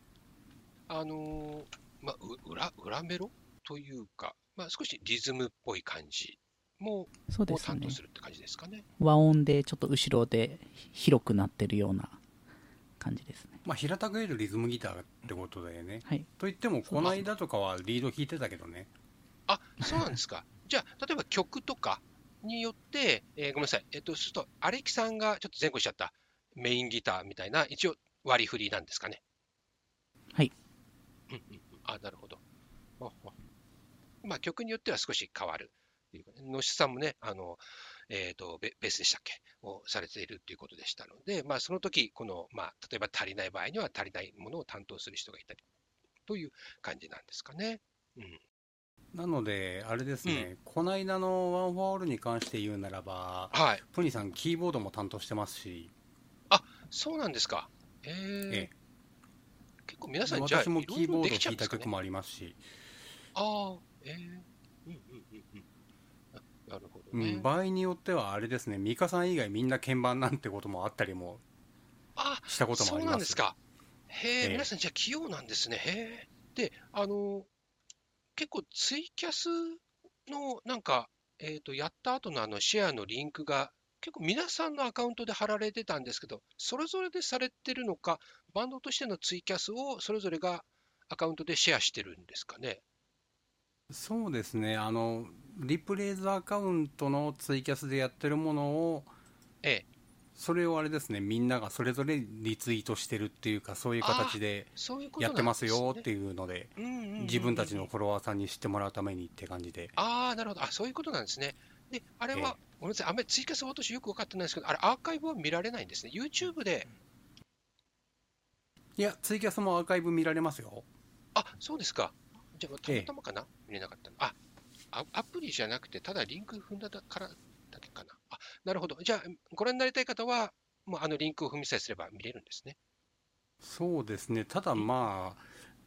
[SPEAKER 1] あのーま裏、裏メロというか、まあ、少しリズムっぽい感じも、
[SPEAKER 5] そうですね
[SPEAKER 1] を担当。するって感じですかね。
[SPEAKER 5] 和音でちょっと後ろで広くなってるような感じですね。
[SPEAKER 2] まあ、平たく言えるリズムギターってことだよね。
[SPEAKER 5] はい。
[SPEAKER 2] といっても、この間とかはリード弾いてたけどね。
[SPEAKER 1] あ、そうなんですか。じゃあ、例えば曲とかによって、えーごめんなさい。えっと、そうすると、アレキさんがちょっと前後しちゃったメインギターみたいな、一応割り振りなんですかね。
[SPEAKER 5] はい。
[SPEAKER 1] うんうんうん。あ、なるほど。まあ、曲によっては少し変わるっていうかね。野志さんもね、あの、えっ、とベ、ベースでしたっけ？をされているということでしたので、まあ、その時、この、まあ、例えば足りない場合には足りないものを担当する人がいたりという感じなんですかね。うん。
[SPEAKER 2] なので、あれですね、この間のワンフォーオールに関して言うならば、
[SPEAKER 1] はい。
[SPEAKER 2] プニさん、キーボードも担当してますし、
[SPEAKER 1] そうなんですか。えー
[SPEAKER 2] え
[SPEAKER 1] 結構皆さん、じゃあ、
[SPEAKER 2] 私もキーボード
[SPEAKER 1] いろい
[SPEAKER 2] た曲もありますし、
[SPEAKER 1] ああ、えーうんうんうんうん
[SPEAKER 2] う
[SPEAKER 1] ね。
[SPEAKER 2] ん、場合によっては、あれですね、ミカさん以外みんな鍵盤なんてこともあったりも
[SPEAKER 1] あ
[SPEAKER 2] したことも
[SPEAKER 1] そう
[SPEAKER 2] あります。
[SPEAKER 1] なんですか。へえ、
[SPEAKER 2] ええ
[SPEAKER 1] 皆さん、じゃあ、器用なんですね。へえ。で、あの、結構、ツイキャスの、なんか、えっ、と、やった後のあの、シェアのリンクが、結構皆さんのアカウントで貼られてたんですけど、それぞれでされてるのか、バンドとしてのツイキャスをそれぞれがアカウントでシェアしてるんですかね。
[SPEAKER 2] そうですね、あの、リプレイズアカウントのツイキャスでやってるものを、
[SPEAKER 1] ええ。
[SPEAKER 2] それをあれですね、みんながそれぞれリツイートしてるっていうか、そういう形でやってま
[SPEAKER 1] す。
[SPEAKER 2] よっていうので、自分たちのフォロワーさんに知ってもらうためにって感じで、
[SPEAKER 1] ああ、なるほど。あ、そういうことなんですね。で、あれは、ごめんなさい。あんまり追加する私よく分かってないんですけど、あれ、アーカイブは見られないんですね。YouTube で、
[SPEAKER 2] いや、ツイキャスもアーカイブ見られますよ。
[SPEAKER 1] あ、そうですか。じゃあ、た
[SPEAKER 2] ええ
[SPEAKER 1] またまかな、見れなかったの。あ、あアプリじゃなくて、ただリンク踏んだからだけかな。あ、なるほど。じゃあ、ご覧になりたい方は、もうあのリンクを踏みさえすれば見れるんですね。
[SPEAKER 2] そうですね、ただまあ、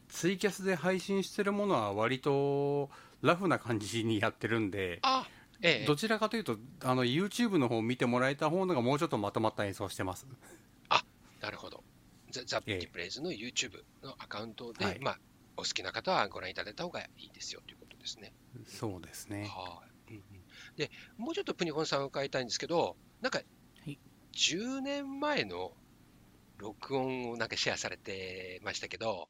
[SPEAKER 2] ツイキャスで配信してるものは割とラフな感じにやってるんで、
[SPEAKER 1] あ、ええ
[SPEAKER 2] どちらかというと、あの YouTube の方を見てもらえた方のがもうちょっとまとまった演奏してます。
[SPEAKER 1] なるほど。ザ・ザ・
[SPEAKER 2] ええ
[SPEAKER 1] ピプレイズの YouTube のアカウントで、
[SPEAKER 2] はい
[SPEAKER 1] まあ、お好きな方はご覧いただいた方がいいですよということですね。
[SPEAKER 2] そうですね。
[SPEAKER 1] はい、うんうん。で、もうちょっとプニホンさんを伺いたいんですけど、なんか
[SPEAKER 5] い、
[SPEAKER 1] 10年前の録音をなんかシェアされてましたけど、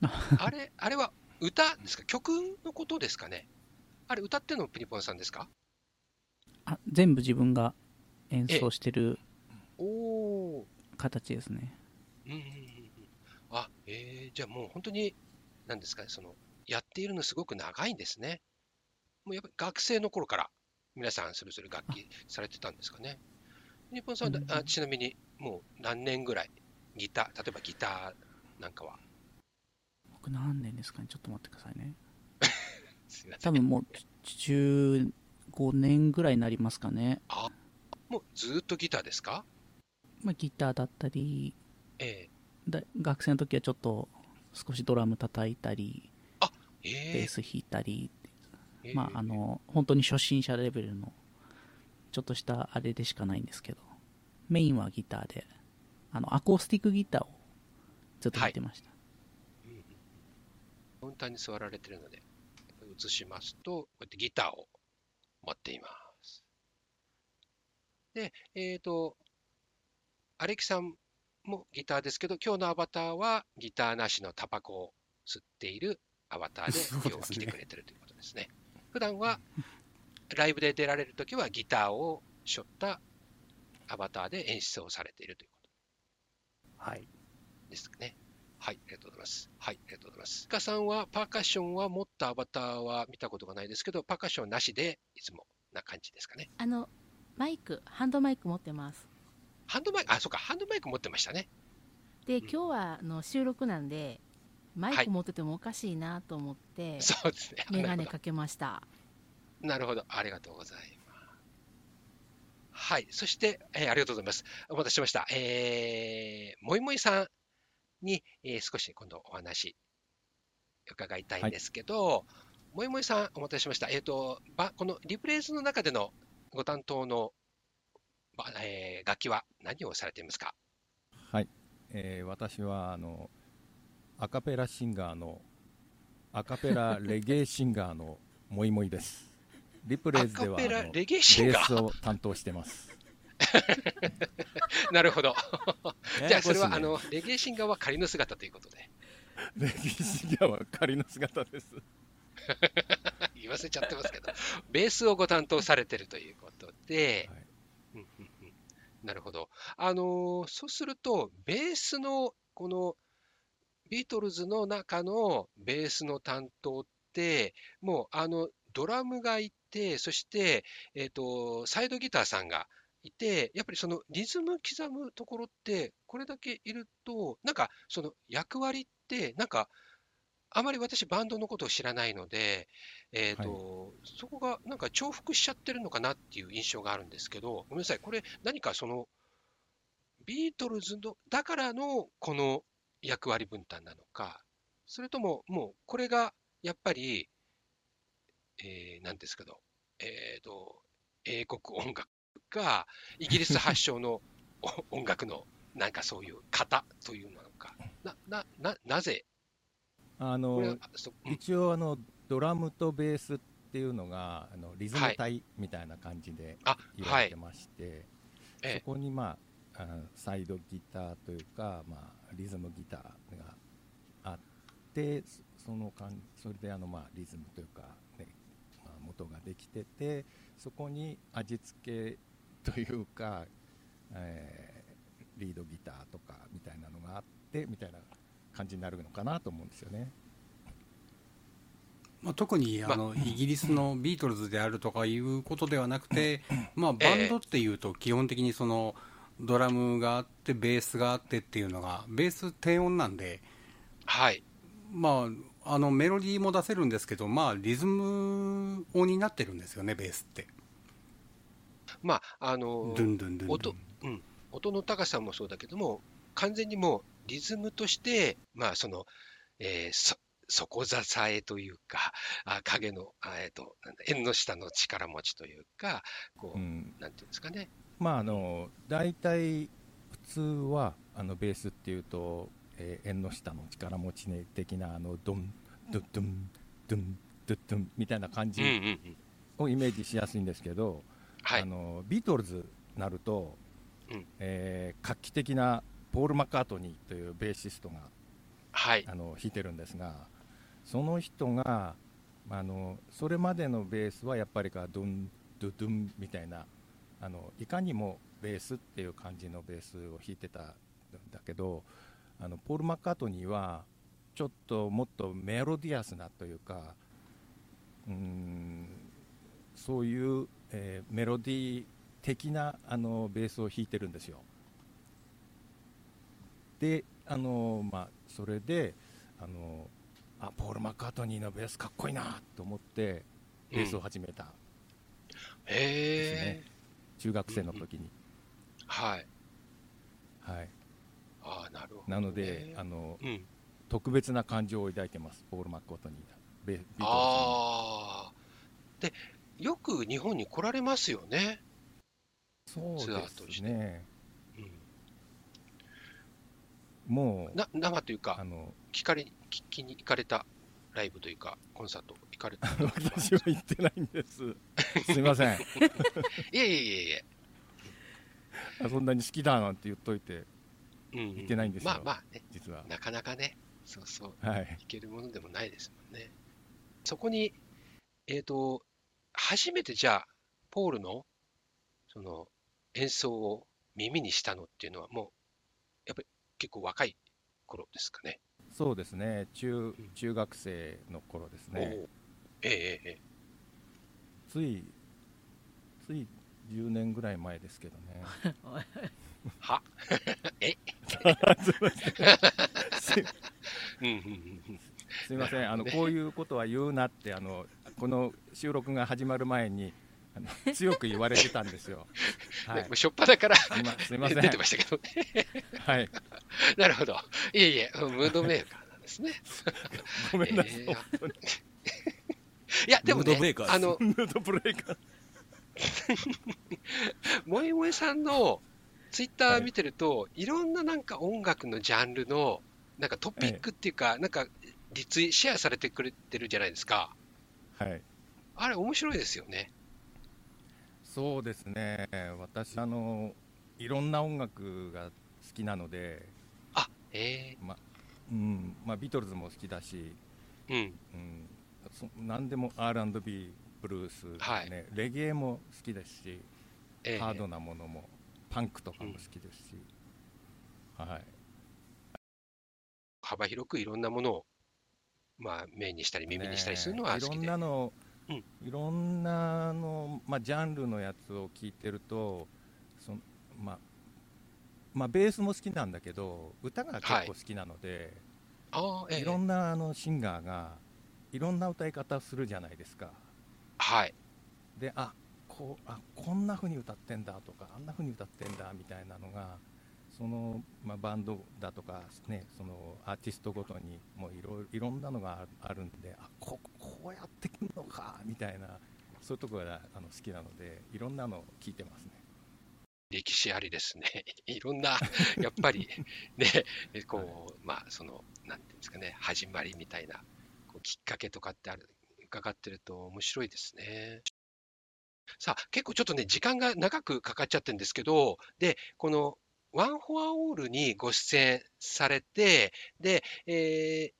[SPEAKER 1] あれ、あれは歌ですか？曲のことですかね？あれ、歌ってんのプニポンさんですか？
[SPEAKER 5] あ全部自分が演奏してる形ですね。
[SPEAKER 1] ー、うんうんうんうん。あ、えー、じゃあもう本当に、なんですかね、その、やっているのすごく長いんですね。もうやっぱり学生の頃から皆さんそれぞれ楽器されてたんですかね。日本さんあちなみにもう何年ぐらいギター、例えばギターなんかは？
[SPEAKER 5] 僕何年ですかね？ちょっと待ってくださいね。多分もう15年ぐらいになりますかね。
[SPEAKER 1] もうずーっとギターですか？
[SPEAKER 5] まあ、ギターだったり、
[SPEAKER 1] え
[SPEAKER 5] だ学生の時はちょっと少しドラム叩いたり、
[SPEAKER 1] ええ
[SPEAKER 5] ベース弾いたり、
[SPEAKER 1] ええ
[SPEAKER 5] まあ、あの、本当に初心者レベルの、ちょっとしたあれでしかないんですけど、メインはギターで、あの、アコースティックギターをずっと弾いてました。
[SPEAKER 1] カウンターに座られてるので、映しますと、こうやってギターを持っています。で、えっ、と、アレキさんもギターですけど、今日のアバターはギターなしのタバコを吸っているアバターで
[SPEAKER 2] そうですね
[SPEAKER 1] 今日は来てくれてるということですね。普段はライブで出られるときはギターを背負ったアバターで演出をされているということ
[SPEAKER 2] はい。
[SPEAKER 1] ですね。はい、ありがとうございます。はい、ありがとうございます。イカさんはパーカッションは持ったアバターは見たことがないですけど、パーカッションなしでいつもな感じですかね。
[SPEAKER 4] あのマイクハンドマイク持ってます
[SPEAKER 1] ハンドマイク、あ、そうか、ハンドマイク持ってましたね。
[SPEAKER 4] で
[SPEAKER 1] うん
[SPEAKER 4] 今日はあの収録なんでマイク持っててもおかしいなと思って、
[SPEAKER 1] そうですね。
[SPEAKER 4] メガネかけました
[SPEAKER 1] どなるほど、ありがとうございます。はい、そして、えーありがとうございます。お待たせしました。えー、もいもいさんに、えー少し今度お話伺いたいんですけど、もいもいさん、お待たせしました。えっ、と、ばこのリプレイズの中でのご担当の、ばえー楽器は何をされていますか？
[SPEAKER 6] はい、えー私はあのアカペラシンガーのアカペラレゲエシンガーのモイモイです。リプレイズでは
[SPEAKER 1] レ
[SPEAKER 6] ベースを担当してます。
[SPEAKER 1] なるほど。じゃあ、それは、あの、レゲエシンガーは仮の姿ということで。
[SPEAKER 6] レギシギアは仮の姿です。
[SPEAKER 1] 言わせちゃってますけど、ベースをご担当されてるということで、
[SPEAKER 6] はい
[SPEAKER 1] なるほど。あのーそうすると、ベースの、この、ビートルズの中のベースの担当って、もう、あの、ドラムがいて、そして、えっ、と、サイドギターさんがいて、やっぱりそのリズム刻むところって、これだけいると、なんか、その役割って、なんか、あまり私、バンドのことを知らないので、えーとそこがなんか重複しちゃってるのかなっていう印象があるんですけど、ごめんなさい、これ、何かその、ビートルズのだからのこの役割分担なのか、それとももうこれがやっぱり、えーなんですけど、えーと、英国音楽がイギリス発祥の お音楽のなんかそういう型というのなのか、な、な、な、なぜ、
[SPEAKER 6] あの一応あのドラムとベースっていうのがあのリズム体みたいな感じで
[SPEAKER 1] あ、
[SPEAKER 6] 言われてまして、
[SPEAKER 1] ええ。
[SPEAKER 6] そこにまああサイドギターというか、まあ、リズムギターがあってそその感それであのまあリズムというか、ねまあ、元ができててそこに味付けというか、えーリードギターとかみたいなのがあってみたいな感じになるのかなと思うんですよね。
[SPEAKER 2] まあ、特にあのイギリスのビートルズであるとかいうことではなくて、まあ、バンドっていうと基本的にそのドラムがあってベースがあってっていうのがベース低音なんで、
[SPEAKER 1] はい。
[SPEAKER 2] まあ、あのメロディーも出せるんですけど、まあ、リズム音になってるんですよねベースって
[SPEAKER 1] まあ、あの
[SPEAKER 2] ドゥンドゥンドゥンドゥ
[SPEAKER 1] 音
[SPEAKER 2] ン
[SPEAKER 1] うん、音の高さもそうだけども、完全にもうリズムとして、まあ、その、えーそ底支えというか、あ影の、あえっ、と、なんだ縁の下の力持ちというか、こう、
[SPEAKER 6] うん
[SPEAKER 1] なんていうんですかね。
[SPEAKER 6] まああの大体普通はあのベースっていうと、えー縁の下の力持ち的なあのドンドゥッドゥンドゥンドゥッドゥンみたいな感じ。をイメージしやすいんですけど、
[SPEAKER 1] はい
[SPEAKER 6] あ。のビートルズなると、
[SPEAKER 1] うん
[SPEAKER 6] えー画期的なポール・マッカートニーというベーシストが
[SPEAKER 1] はい。
[SPEAKER 6] あの弾いてるんですがその人があのそれまでのベースはやっぱりかドゥンドゥドゥンみたいなあのいかにもベースっていう感じのベースを弾いてたんだけどあのポール・マッカートニーはちょっともっとメロディアスなというかうーんそういう、えーメロディー的なあのベースを弾いてるんですよ。であのまあそれであのあポール・マッカートニーのベースかっこいいなと思ってベースを始めた、
[SPEAKER 1] へえ、
[SPEAKER 6] 中学生の時に、
[SPEAKER 1] はい。
[SPEAKER 6] はい、
[SPEAKER 1] ああ、なるほど、ね。
[SPEAKER 6] なのであの
[SPEAKER 1] うん。
[SPEAKER 6] 特別な感情を抱いてますポール・マッカートニーがベ
[SPEAKER 1] ああ。で、よく日本に来られますよね。
[SPEAKER 6] そうですね
[SPEAKER 1] うん、
[SPEAKER 6] もう
[SPEAKER 1] な生というか
[SPEAKER 6] あ、の
[SPEAKER 1] 聞かれ、聞きに行かれたライブというか、コンサート行かれた。
[SPEAKER 6] 私は行ってないんです すいません
[SPEAKER 1] いえいえいえいえ。
[SPEAKER 6] そんなに好きだなんて言っといて
[SPEAKER 1] うんうん
[SPEAKER 6] 行ってないんですよ
[SPEAKER 1] まあまあね、
[SPEAKER 6] 実は
[SPEAKER 1] なかなかね、そうそう、
[SPEAKER 6] はい
[SPEAKER 1] いけるものでもないですもんね。そこに、えっ、と、初めてじゃあ、ポールの、その、演奏を耳にしたのっていうのは、もう、やっぱり結構若い頃ですかね。
[SPEAKER 6] そうですね。中
[SPEAKER 1] ん。
[SPEAKER 6] 中学生の頃ですね。
[SPEAKER 1] ええ
[SPEAKER 6] ついつい10年ぐらい前ですけどね。
[SPEAKER 1] は？え？
[SPEAKER 6] す
[SPEAKER 1] うんうんうんうん。
[SPEAKER 6] すいません。あのこういうことは言うなってあのこの収録が始まる前にあの強く言われてたんですよはい
[SPEAKER 1] ねもう初っ端から
[SPEAKER 6] すいません
[SPEAKER 1] 出てましたけどね。
[SPEAKER 6] はい
[SPEAKER 1] なるほど。いえいえ、ムードメーカーなんですね。
[SPEAKER 6] ごめんなさい、
[SPEAKER 1] えーいや、でもね
[SPEAKER 3] ーカー、
[SPEAKER 1] あの、
[SPEAKER 6] ムードブレーカー
[SPEAKER 1] もえもえさんのツイッター見てると、い、ろんななんか音楽のジャンルの、なんかトピックっていうか、なんかリツイ、シェアされてくれてるじゃないですか。
[SPEAKER 6] はい
[SPEAKER 1] あれ面白いですよね。
[SPEAKER 6] そうですね。私あのいろんな音楽が好きなので、
[SPEAKER 1] あ、え。
[SPEAKER 6] まうんまあ、ビートルズも好きだし、
[SPEAKER 1] えうん。
[SPEAKER 6] うん、そ何でも R&B ブルース、ね
[SPEAKER 1] はい。
[SPEAKER 6] レゲエも好きですし、
[SPEAKER 1] ええ。
[SPEAKER 6] ハードなものもパンクとかも好きですし、はい、
[SPEAKER 1] 幅広くいろんなものを、まあ、目にしたり耳にしたりするのは
[SPEAKER 6] ねいろん
[SPEAKER 1] 好きで。
[SPEAKER 6] なの、
[SPEAKER 1] うん。
[SPEAKER 6] いろんなの、まあ、ジャンルのやつを聞いてるとその、まあまあ、ベースも好きなんだけど歌が結構好きなので、
[SPEAKER 1] ああ、ええ。
[SPEAKER 6] い、ろんなあのシンガーがいろんな歌い方するじゃないですか。
[SPEAKER 1] はい。
[SPEAKER 6] であこうあこんな風に歌ってんだとかあんな風に歌ってんだみたいなのがその、まあ、バンドだとか、ね、そのアーティストごとにもういろいろんなのがああるんであここうやってくるのかみたいなそういうところがあの好きなのでいろんなのを聞いてますね。
[SPEAKER 1] 歴史ありですね。いろんな、やっぱり ね、こう、まあ、その、なんていうんですかね、始まりみたいな、こうきっかけとかってある、伺ってると面白いですね。さあ、結構ちょっとね、時間が長くかかっちゃってるんですけど、で、この、ワン・フォア・オールにご出演されて、で、えー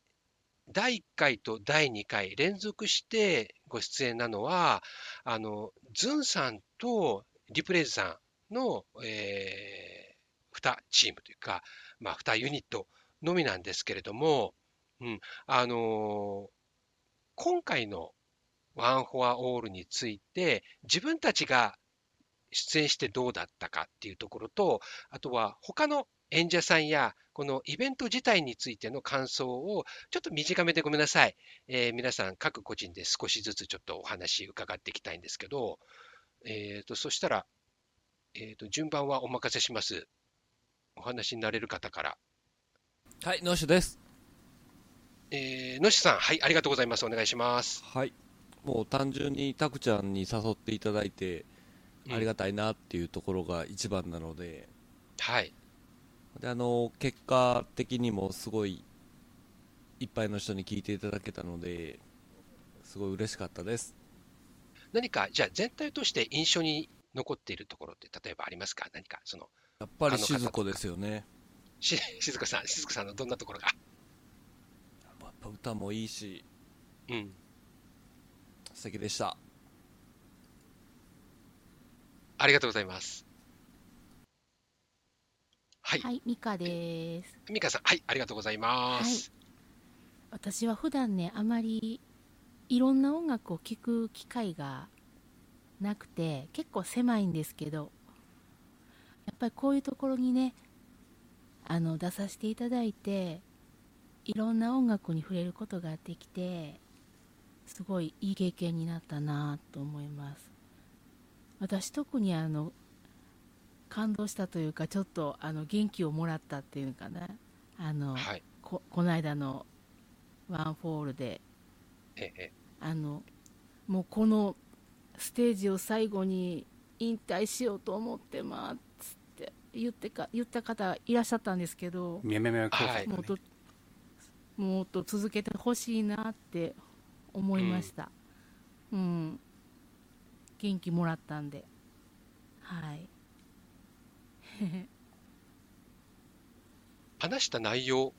[SPEAKER 1] 第1回と第2回連続してご出演なのは、あの、ズンさんとリプレイズさんの、えー、2チームというか、まあ、2ユニットのみなんですけれども、うん、あのー今回のワン・フォア・オールについて、自分たちが出演してどうだったかっていうところと、あとは他の演者さんや、このイベント自体についての感想を、ちょっと短めでごめんなさい。えー皆さん各個人で少しずつちょっとお話伺っていきたいんですけど、えーと、そしたら、えーと、順番はお任せします。お話になれる方から。
[SPEAKER 3] はい、ノッシュです。
[SPEAKER 1] えー、のしさん、はい、ありがとうございます。お願いします。
[SPEAKER 3] はい。もう単純にタクちゃんに誘っていただいて、ありがたいなっていうところが一番なので、
[SPEAKER 1] はい。
[SPEAKER 3] で、あの、結果的にもすごい、いっぱいの人に聞いていただけたので、すごい嬉しかったです。
[SPEAKER 1] 何か、じゃあ全体として印象に残っているところって、例えばありますか？何か、その、
[SPEAKER 3] やっぱり静子ですよね。
[SPEAKER 1] し、静子さん、静子さんのどんなところが？
[SPEAKER 3] やっぱ歌もいいし、
[SPEAKER 1] うん。
[SPEAKER 3] 素敵でした。
[SPEAKER 1] ありがとうございます。はい。
[SPEAKER 4] はい、ミカです。
[SPEAKER 1] ミカさん、はい、ありがとうございます。
[SPEAKER 4] 私は普段ね、あまりいろんな音楽を聴く機会がなくて、結構狭いんですけど、やっぱりこういうところにね、あの出させていただいて、いろんな音楽に触れることができて、すごいいい経験になったなと思います。私特にあの感動したというかちょっとあの元気をもらったっていうのかなあの、
[SPEAKER 1] はい。
[SPEAKER 4] ここの間のワンフォールで。
[SPEAKER 1] ええ、
[SPEAKER 4] あのもうこのステージを最後に引退しようと思ってますって言ってか言った方いらっしゃったんですけどもっともっと続けてほしいなって思いました、うん元気もらったんで。はい。
[SPEAKER 1] 話した内容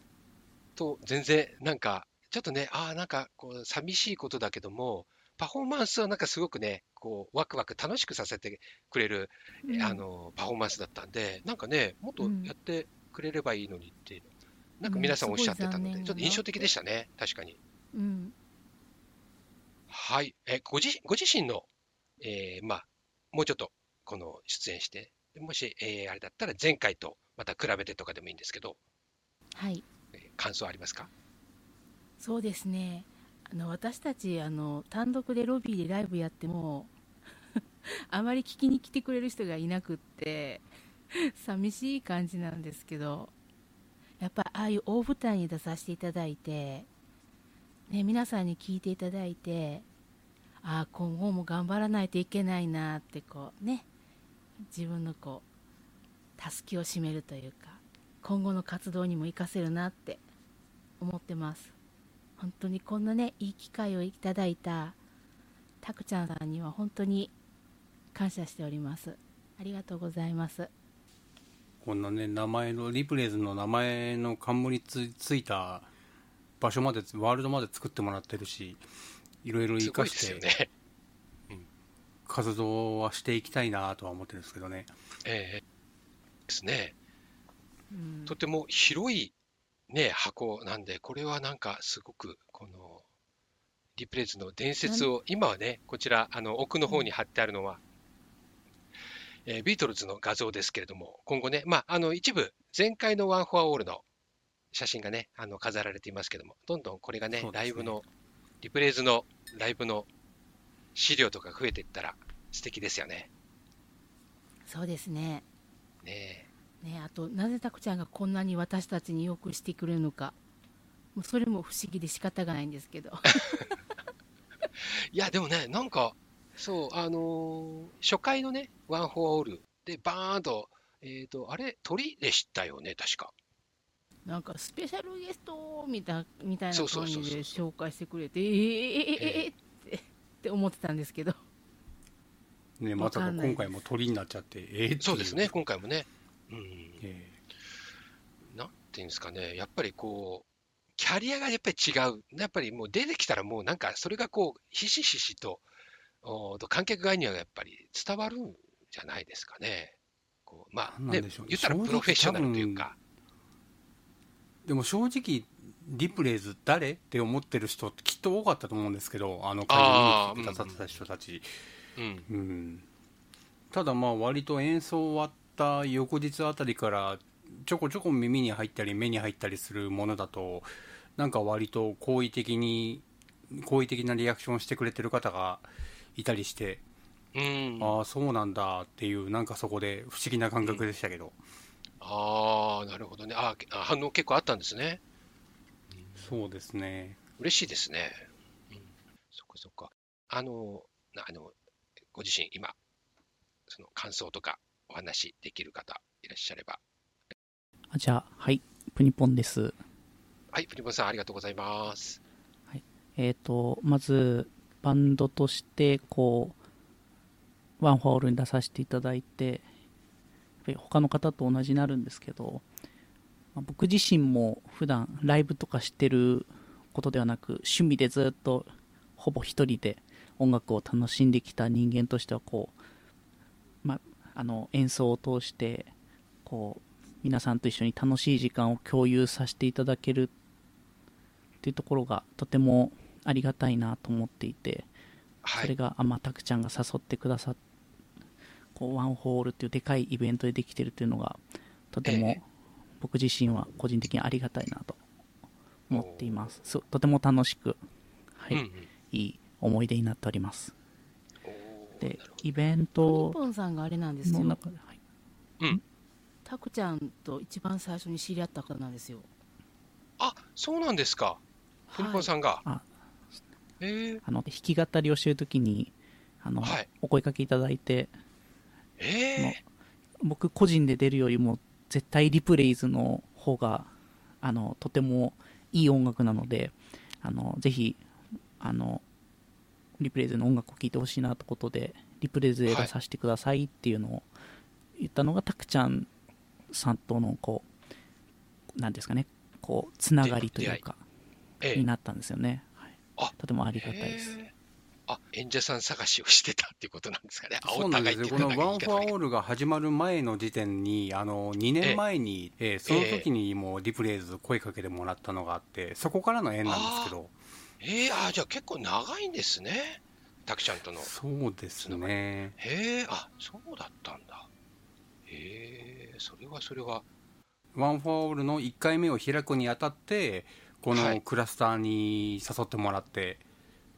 [SPEAKER 1] と全然なんか、ちょっとね、ああ、なんかこう、寂しいことだけども、パフォーマンスはなんかすごくね、こう、ワクワク楽しくさせてくれる、
[SPEAKER 4] うん。
[SPEAKER 1] あの、パフォーマンスだったんで、なんかね、もっとやってくれればいいのにって、なんか皆さんおっしゃってたので、
[SPEAKER 4] うん
[SPEAKER 1] ちょっと印象的でしたね、確かに。
[SPEAKER 4] うん。
[SPEAKER 1] はい。え、ご自ご自身の、えーまあ、もうちょっと、この出演して、もし、えーあれだったら前回とまた比べてとかでもいいんですけど、
[SPEAKER 4] はい。
[SPEAKER 1] えー感想ありますか？
[SPEAKER 4] そうですね。あの私たちあの単独でロビーでライブやっても あまり聞きに来てくれる人がいなくって寂しい感じなんですけどやっぱりああいう大舞台に出させていただいて、ね、皆さんに聞いていただいてあ今後も頑張らないといけないなってこうね。自分のこうたすきを締めるというか今後の活動にも活かせるなって思ってます。本当にこんなねいい機会をいただいたたくちゃんさんには本当に感謝しております。ありがとうございます。
[SPEAKER 2] こんなね名前のリプレイズの名前の冠つついた場所までワールドまで作ってもらってるしいろいろ生かして
[SPEAKER 1] ですよね。
[SPEAKER 2] 活動はしていきたいなとは思ってるんですけどね。
[SPEAKER 1] ええですね。
[SPEAKER 4] うん。
[SPEAKER 1] とても広いね、箱なんで、これはなんかすごく、この、リプレイズの伝説を、今はね、こちら、あの、奥の方に貼ってあるのは、えービートルズの画像ですけれども、今後ね、まあ、あの、一部、前回のワン・フォア・オールの写真がね、あの、飾られていますけども、どんどんこれがね、
[SPEAKER 2] ね。
[SPEAKER 1] ライブの、リプレイズのライブの資料とか増えていったら素敵ですよね。
[SPEAKER 4] そうですね
[SPEAKER 1] ね
[SPEAKER 4] ねあとなぜタクちゃんがこんなに私たちによくしてくれるのかもうそれも不思議で仕方がないんですけど
[SPEAKER 1] いや、でもね、なんか、そう、あのー初回のね、ワン・フォア・オールで、バーンと、えっ、と、あれ、鳥でしたよね、確か。
[SPEAKER 4] なんかスペシャルゲストみたみたいな
[SPEAKER 1] そうそう
[SPEAKER 4] 感じで紹介してくれてえー、えー、えー、えーってって思ってたんですけど
[SPEAKER 2] ねまさか今回も鳥になっちゃってええっていう
[SPEAKER 1] そうですね、今回もね。うん。
[SPEAKER 2] え
[SPEAKER 1] なんていうんですかね、やっぱりこう、キャリアがやっぱり違う。やっぱりもう出てきたらもうなんか、それがこう、ひしひしと、おーと観客側にはやっぱり伝わるんじゃないですかね。こうまあ、ね言ったらプロフェッショナルというか。
[SPEAKER 2] でも正直リプレイズ誰って思ってる人ってきっと多かったと思うんですけどあの会に来てくださってた人たち、
[SPEAKER 1] うん。
[SPEAKER 2] うん、ただまあ割と演奏終わった翌日あたりからちょこちょこ耳に入ったり目に入ったりするものだとなんか割と好意的に好意的なリアクションしてくれてる方がいたりして、
[SPEAKER 1] うん。
[SPEAKER 2] ああそうなんだっていうなんかそこで不思議な感覚でしたけど、
[SPEAKER 1] ああ、なるほどね。あーあ反応結構あったんですね。
[SPEAKER 2] そうですね
[SPEAKER 1] 嬉しいですね。うん、そっかそっか。あの、なあの、ご自身今、その感想とかお話できる方いらっしゃれば。
[SPEAKER 5] あじゃあ、はい、プニポンです。
[SPEAKER 1] はい、プリモンさんありがとうございます。
[SPEAKER 5] えっ、と、まず、バンドとして、こう、 OneForALL に出させていただいて、ぱり他の方と同じになるんですけど、まあ僕自身も普段ライブとかしてることではなく、趣味でずっとほぼ一人で音楽を楽しんできた人間としては、こう、まあ、あの、演奏を通して、こう、皆さんと一緒に楽しい時間を共有させていただけるっていうところがとてもありがたいなと思っていて、
[SPEAKER 1] はい。
[SPEAKER 5] それがあまたくちゃんが誘ってくださっこうワンホールっていうでかいイベントでできてるっていうのがとても
[SPEAKER 1] ええ。
[SPEAKER 5] 僕自身は個人的にありがたいなと思っています。すとても楽しく、はい
[SPEAKER 1] うんうん。
[SPEAKER 5] いい思い出になっております。でイベン
[SPEAKER 4] ニ
[SPEAKER 5] ト
[SPEAKER 4] ポンさんがあれなんですよ。
[SPEAKER 5] はい、
[SPEAKER 1] どうん。
[SPEAKER 4] タクちゃんと一番最初に知り合った方なんですよ。
[SPEAKER 1] あ、そうなんですか。プリモンさんが。
[SPEAKER 5] あ
[SPEAKER 1] ええ
[SPEAKER 5] あの弾き語りをしてるときにあの、
[SPEAKER 1] はい。
[SPEAKER 5] お声かけいただいて
[SPEAKER 1] ええ
[SPEAKER 5] 僕個人で出るよりも絶対リプレイズの方があのとてもいい音楽なのであのぜひあのリプレイズの音楽を聴いてほしいなってことでリプレイズで出させてくださいっていうのを言ったのが、たくちゃんさんとのこうなんですかねこうつながりというか
[SPEAKER 1] ええ。
[SPEAKER 5] になったんですよね、はい。
[SPEAKER 1] あ。
[SPEAKER 5] とてもありがたいです。
[SPEAKER 1] へえあ、演者さん探しをしてたっていうことなんですかね。あ
[SPEAKER 2] そうなんですよ、このワン・フォア・オ
[SPEAKER 1] ー
[SPEAKER 2] ールが始まる前の時点に、あの2年前に、えーその時にもうリプレイズ声かけてもらったのがあって、そこからの縁なんですけど、
[SPEAKER 1] ええあ、じゃあ結構長いんですね。タクちゃんとの。
[SPEAKER 2] そうですね、
[SPEAKER 1] へえ、あ、そうだったんだ。へえ、それはそれは。
[SPEAKER 2] ワン・フォア・オールの1回目を開くにあたって、こ
[SPEAKER 1] はい
[SPEAKER 2] のクラスターに誘ってもらって、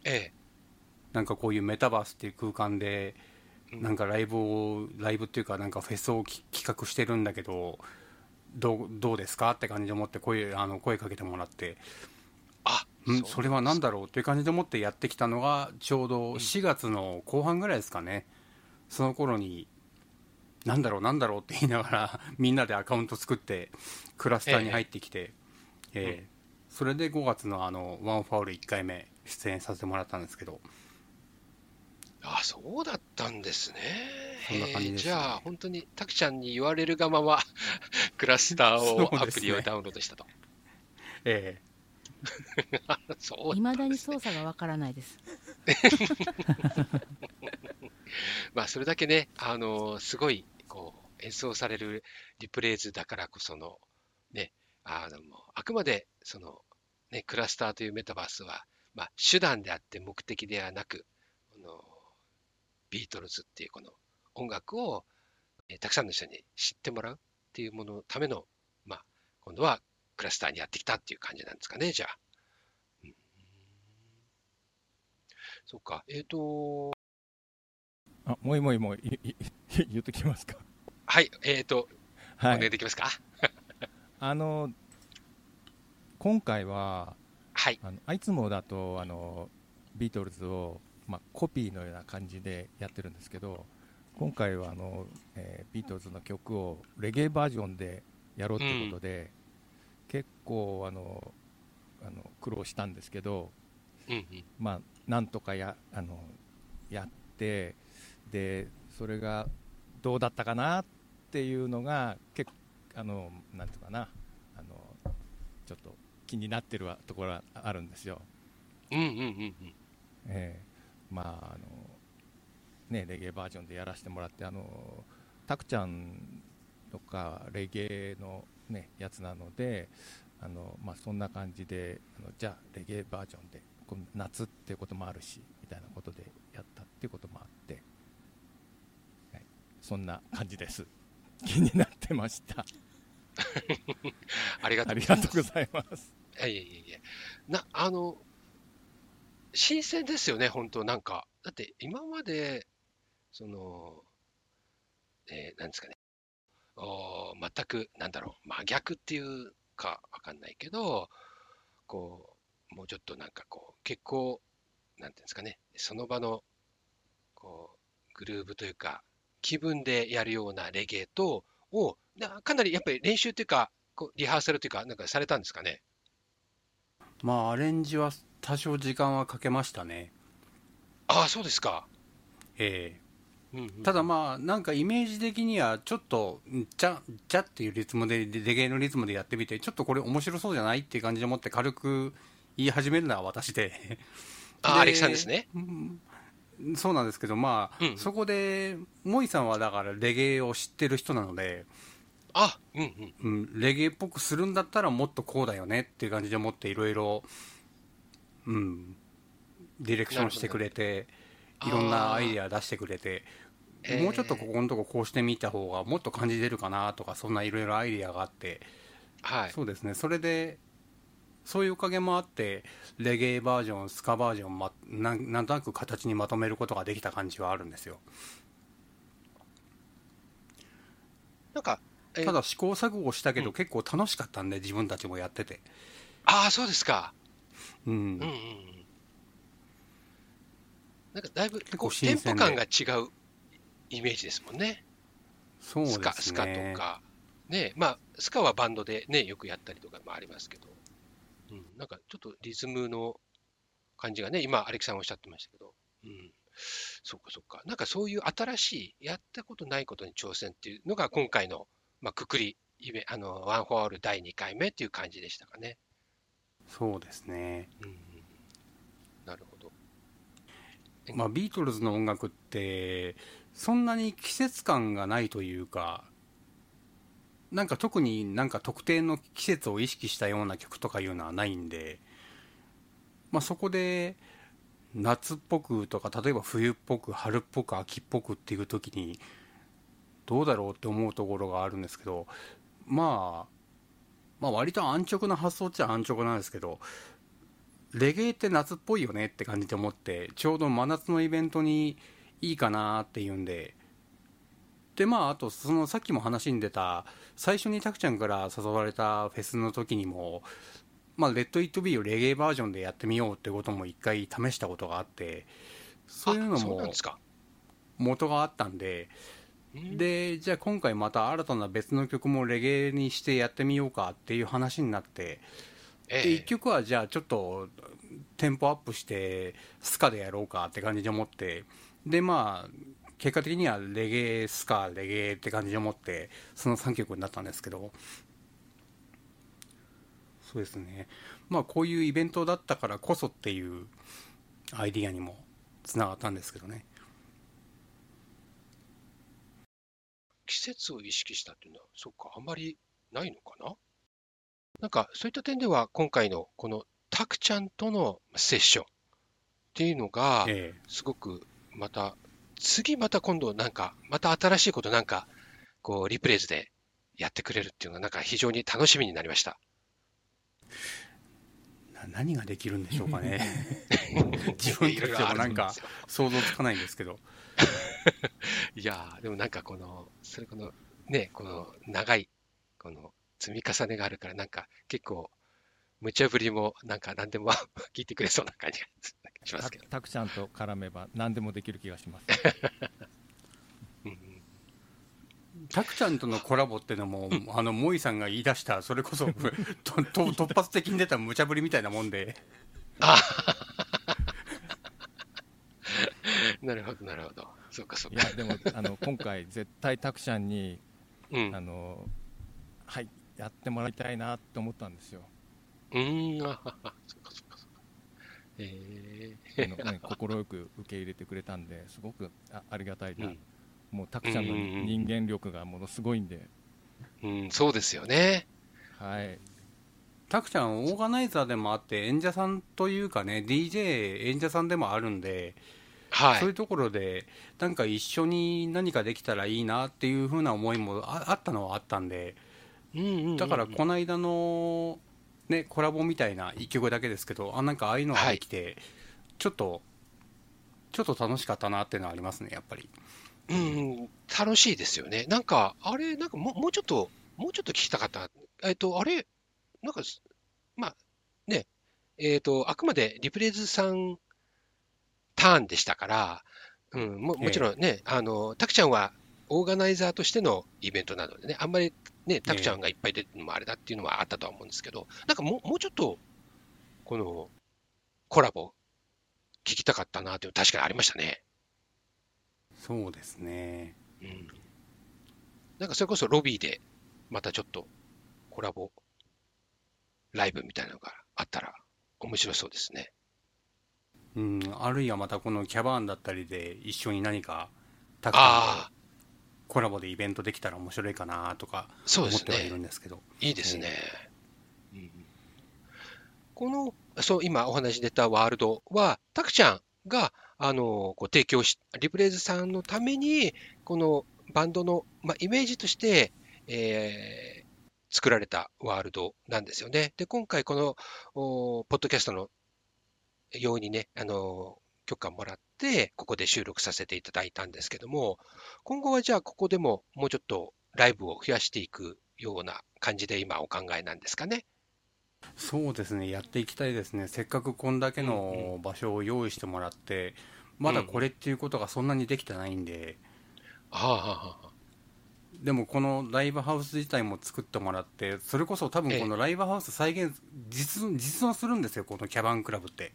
[SPEAKER 1] え
[SPEAKER 2] なんかこういうメタバースっていう空間で、
[SPEAKER 1] うん。
[SPEAKER 2] なんかライブを、ライブっていうか、なんかフェスをき企画してるんだけど、どうどうですかって感じで思って声あの声かけてもらって。
[SPEAKER 1] あ、
[SPEAKER 2] うん、
[SPEAKER 1] う
[SPEAKER 2] それは何だろうっていう感じで思ってやってきたのがちょうど
[SPEAKER 1] ん。
[SPEAKER 2] 4月の後半ぐらいですかね、その頃に何だろう何だろうって言いながら みんなでアカウント作ってクラスターに入ってきて、えーそれで5月のあのワンファウル1回目出演させてもらったんですけど
[SPEAKER 1] あ、そうだったんですね。
[SPEAKER 2] そんな感じですね
[SPEAKER 1] じゃあ、本当に、タクちゃんに言われるがまま、クラスターを、
[SPEAKER 2] ね
[SPEAKER 1] プリをダウンロードしたと。
[SPEAKER 2] え
[SPEAKER 1] そう
[SPEAKER 4] いまだに操作がわからないです。
[SPEAKER 1] まあ、それだけね、あのすごい、こう、演奏されるリプレイズだからこその、ね、あの、あくまで、その、ね、クラスターというメタバースは、まあ、手段であって目的ではなく、この、ビートルズっていうこの音楽を、えーたくさんの人に知ってもらうっていうもののための、まあ、今度はクラスターにやってきたっていう感じなんですかね、じゃあ。うんそうか、えっ、と、
[SPEAKER 6] あもういもういもういい言っときますか？
[SPEAKER 1] はい、えっ、と、お
[SPEAKER 6] はい。
[SPEAKER 1] 願いできますか？
[SPEAKER 6] あの今回は
[SPEAKER 1] はい。
[SPEAKER 6] あのあいつもだとあのビートルズを、まあ、コピーのような感じでやってるんですけど今回はあの、えービートルズの曲をレゲエバージョンでやろうということで、結構あのあの苦労したんですけど、
[SPEAKER 1] うんうん。
[SPEAKER 6] まあ、なんとかやあのやってでそれがどうだったかなっていうのが結あのなんていうかなあのちょっと気になってるわところがあるんですよ。
[SPEAKER 1] うんうんうんうん。
[SPEAKER 6] ええまああのねレゲエバージョンでやらせてもらってあのタクちゃんとかレゲエのねやつなのであのまあそんな感じであのじゃあレゲエバージョンでこの夏っていうこともあるしみたいなことでやったっていうこともあって、はい、そんな感じです 気になってました
[SPEAKER 1] ありがと
[SPEAKER 6] あ
[SPEAKER 1] うございます。
[SPEAKER 6] りがとうございます
[SPEAKER 1] いやいやいやいや。な、あの、新鮮ですよね、本当なんか。だって今まで、その、えーなんですかね。お全く、なんだろう、真逆っていうかわかんないけど、こう、もうちょっとなんかこう、結構、なんていうんですかね、その場の、こう、グルーブというか、気分でやるようなレゲエと、を、かなりやっぱり練習というか、こうリハーサルというか、なんかされたんですかね？
[SPEAKER 2] まあアレンジは多少時間はかけましたね、
[SPEAKER 1] ああ、そうですか。
[SPEAKER 2] え
[SPEAKER 1] うんうん
[SPEAKER 2] えただまあなんかイメージ的にはちょっとんちゃちゃっていうリズムでレゲエのリズムでやってみてちょっとこれ面白そうじゃないっていう感じでもって軽く言い始めるのは私で
[SPEAKER 1] あ、アレキさんですね。
[SPEAKER 2] うんそうなんですけどまあ、
[SPEAKER 1] うん
[SPEAKER 2] そこでモイさんはだからレゲエを知ってる人なので、
[SPEAKER 1] あ、うんうん。
[SPEAKER 2] うん、レゲエっぽくするんだったらもっとこうだよねっていう感じでもっていろいろうん。ディレクションしてくれていろんなアイデア出してくれて
[SPEAKER 1] えー。
[SPEAKER 2] もうちょっとここのとここうしてみた方がもっと感じ出るかなとかそんないろいろアイデアがあって。
[SPEAKER 1] はい。
[SPEAKER 2] そうですね。それでそういうおかげもあってレゲエバージョンスカバージョン、ま、なんなんとなく形にまとめることができた感じはあるんですよ。
[SPEAKER 1] なんか、え
[SPEAKER 2] ただ試行錯誤したけど
[SPEAKER 1] うん
[SPEAKER 2] 結構楽しかったんで自分たちもやってて。
[SPEAKER 1] ああ、そうですか。
[SPEAKER 2] うん
[SPEAKER 1] うん。なんかだいぶこうテンポ感が違うイメージですもんね。
[SPEAKER 2] そうですね
[SPEAKER 1] スカ、スカとか。ね、まあ、スカはバンドでね、よくやったりとかもありますけど、うん、なんかちょっとリズムの感じがね、今、アレキさんおっしゃってましたけど、うん、そっかそっか。なんかそういう新しい、やったことないことに挑戦っていうのが今回の、まあ、くくり、あの、 OneForALL 第2回目っていう感じでしたかね。
[SPEAKER 2] そうですね
[SPEAKER 1] うん、なるほど。
[SPEAKER 2] まあ、ビートルズの音楽ってそんなに季節感がないというかなんか特になんか特定の季節を意識したような曲とかいうのはないんで、まあ、そこで夏っぽくとか例えば冬っぽく春っぽく秋っぽくっていう時にどうだろうって思うところがあるんですけど、まあ、まあ割と安直な発想っちゃ安直なんですけどレゲエって夏っぽいよねって感じで思ってちょうど真夏のイベントにいいかなっていうんででまああとそのさっきも話に出た最初にタクちゃんから誘われたフェスの時にもまあ、レッド・イット・ビーをレゲエバージョンでやってみようってことも一回試したことがあってそういうのも。元があったんで
[SPEAKER 1] うん
[SPEAKER 2] でじゃあ今回また新たな別の曲もレゲエにしてやってみようかっていう話になって
[SPEAKER 1] え
[SPEAKER 2] で1
[SPEAKER 1] え
[SPEAKER 2] 曲はじゃあちょっとテンポアップしてスカでやろうかって感じで思ってでまあ結果的にはレゲエスカレゲエって感じで思ってその3曲になったんですけど。そうですね。まあこういうイベントだったからこそっていうアイディアにもつながったんですけどね
[SPEAKER 1] 季節を意識したっていうのは、そっか、あんまりないのかな？なんか、そういった点では、今回のこのタクちゃんとのセッションっていうのが、
[SPEAKER 2] ええ。
[SPEAKER 1] すごくまた、次また今度なんか、また新しいことなんか、こう、リプレイズでやってくれるっていうのが、なんか非常に楽しみになりました。
[SPEAKER 2] な何ができるんでしょうかね。自分たちでもなんか想像つかないんですけど
[SPEAKER 1] いやー、でもなんかこの、それこの、ね、この長い、この積み重ねがあるから、なんか結構、無茶ぶりもなんか何でも 聞いてくれそうな感じがしますけど。
[SPEAKER 6] たくちゃんと絡めば何でもできる気がします。
[SPEAKER 1] うんうん
[SPEAKER 2] タクちゃんとのコラボってのも、あの、モイさんが言い出した、それこそ、とと突発的に出た無茶ぶりみたいなもんで、
[SPEAKER 1] あなるほど、なるほど。そうか、そうか。
[SPEAKER 6] いや、でも、あの、今回、絶対たくちゃんに、
[SPEAKER 1] うん。
[SPEAKER 6] あの、はい、やってもらいたいなって思ったんですよ。
[SPEAKER 1] うーん、あはは、そうか、そうか、そうか。え
[SPEAKER 6] あのね快く受け入れてくれたんで、すごくあありがたい
[SPEAKER 1] ー、
[SPEAKER 6] な。もう、たくちゃんの人間力がものすごいんで、
[SPEAKER 1] うん、うん、そうですよね。
[SPEAKER 6] はい。
[SPEAKER 2] タクちゃん、オーガナイザーでもあって、演者さんというかね、DJ 演者さんでもあるんで、
[SPEAKER 1] はい。
[SPEAKER 2] そういうところで、なんか一緒に何かできたらいいなっていう風な思いもああったのはあったんで、
[SPEAKER 1] うんうんうんうん
[SPEAKER 2] だからこの間の、ね、コラボみたいな一曲だけですけど、あなんかああいうのができて、ちょっと、ちょっと楽しかったなっていうのはありますね、やっぱり。
[SPEAKER 1] うんうん、楽しいですよね。なんか、あれ、なんかもうもうちょっと、もうちょっと聞きたかった。えっと、あれ、なんかす、まあ、ね、えっと、あくまでリプレイズさんターンでしたから、うん、ももちろんね、あの、タクちゃんはオーガナイザーとしてのイベントなのでね、あんまりね、タクちゃんがいっぱい出てるのもあれだっていうのはあったとは思うんですけど、なんかもうもうちょっと、このコラボ、聞きたかったなっていうの確かにありましたね。
[SPEAKER 2] そうですね。
[SPEAKER 1] うんなんかそれこそロビーでまたちょっとコラボライブみたいなのがあったら面白そうですね。
[SPEAKER 2] うん、あるいはまたこのキャバーンだったりで一緒に何かタクちゃんコラボでイベントできたら面白いかなとか思ってはいる
[SPEAKER 1] ね。
[SPEAKER 2] んですけど、
[SPEAKER 1] いいですね。うんこの、そう、今お話出たワールドは、タクちゃんが、あの、こう提供し、リプレイズさんのために、このバンドの、まあ、イメージとして、えー作られたワールドなんですよね。で、今回この、おポッドキャストのようにね、あの、許可もらって、ここで収録させていただいたんですけども、今後はじゃあここでももうちょっとライブを増やしていくような感じで今お考えなんですかね？
[SPEAKER 2] そうですね、やっていきたいですね、せっかくこんだけの場所を用意してもらって、まだこれっていうことがそんなにできてないんで、
[SPEAKER 1] はあ、はあはあ、
[SPEAKER 2] でもこのライブハウス自体も作ってもらって、それこそ多分このライブハウス再現、実実存するんですよ、このキャバンクラブって。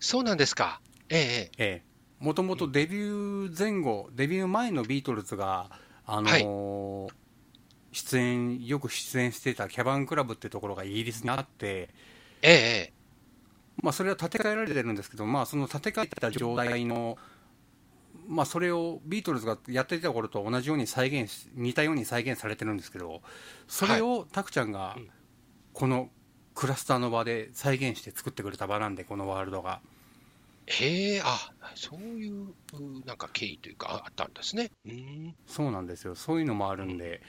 [SPEAKER 1] そうなんですか。ええええ。
[SPEAKER 2] ええ、もともとデビュー前後、デビュー前のビートルズが、あのー出演、よく出演してたキャバンクラブってところがイギリスにあって、
[SPEAKER 1] ええええ。
[SPEAKER 2] まあ、それは建て替えられてるんですけど、まあ、その建て替えた状態の、まあ、それをビートルズがやっていた頃と同じように再現し、似たように再現されてるんですけど、それをタクちゃんが
[SPEAKER 1] うん
[SPEAKER 2] このクラスターの場で再現して作ってくれた場なんで、このワールドが。
[SPEAKER 1] へえ、あ、そういう、なんか経緯というか、ああったんですね。うーん。
[SPEAKER 2] そうなんですよ、そういうのもあるんで、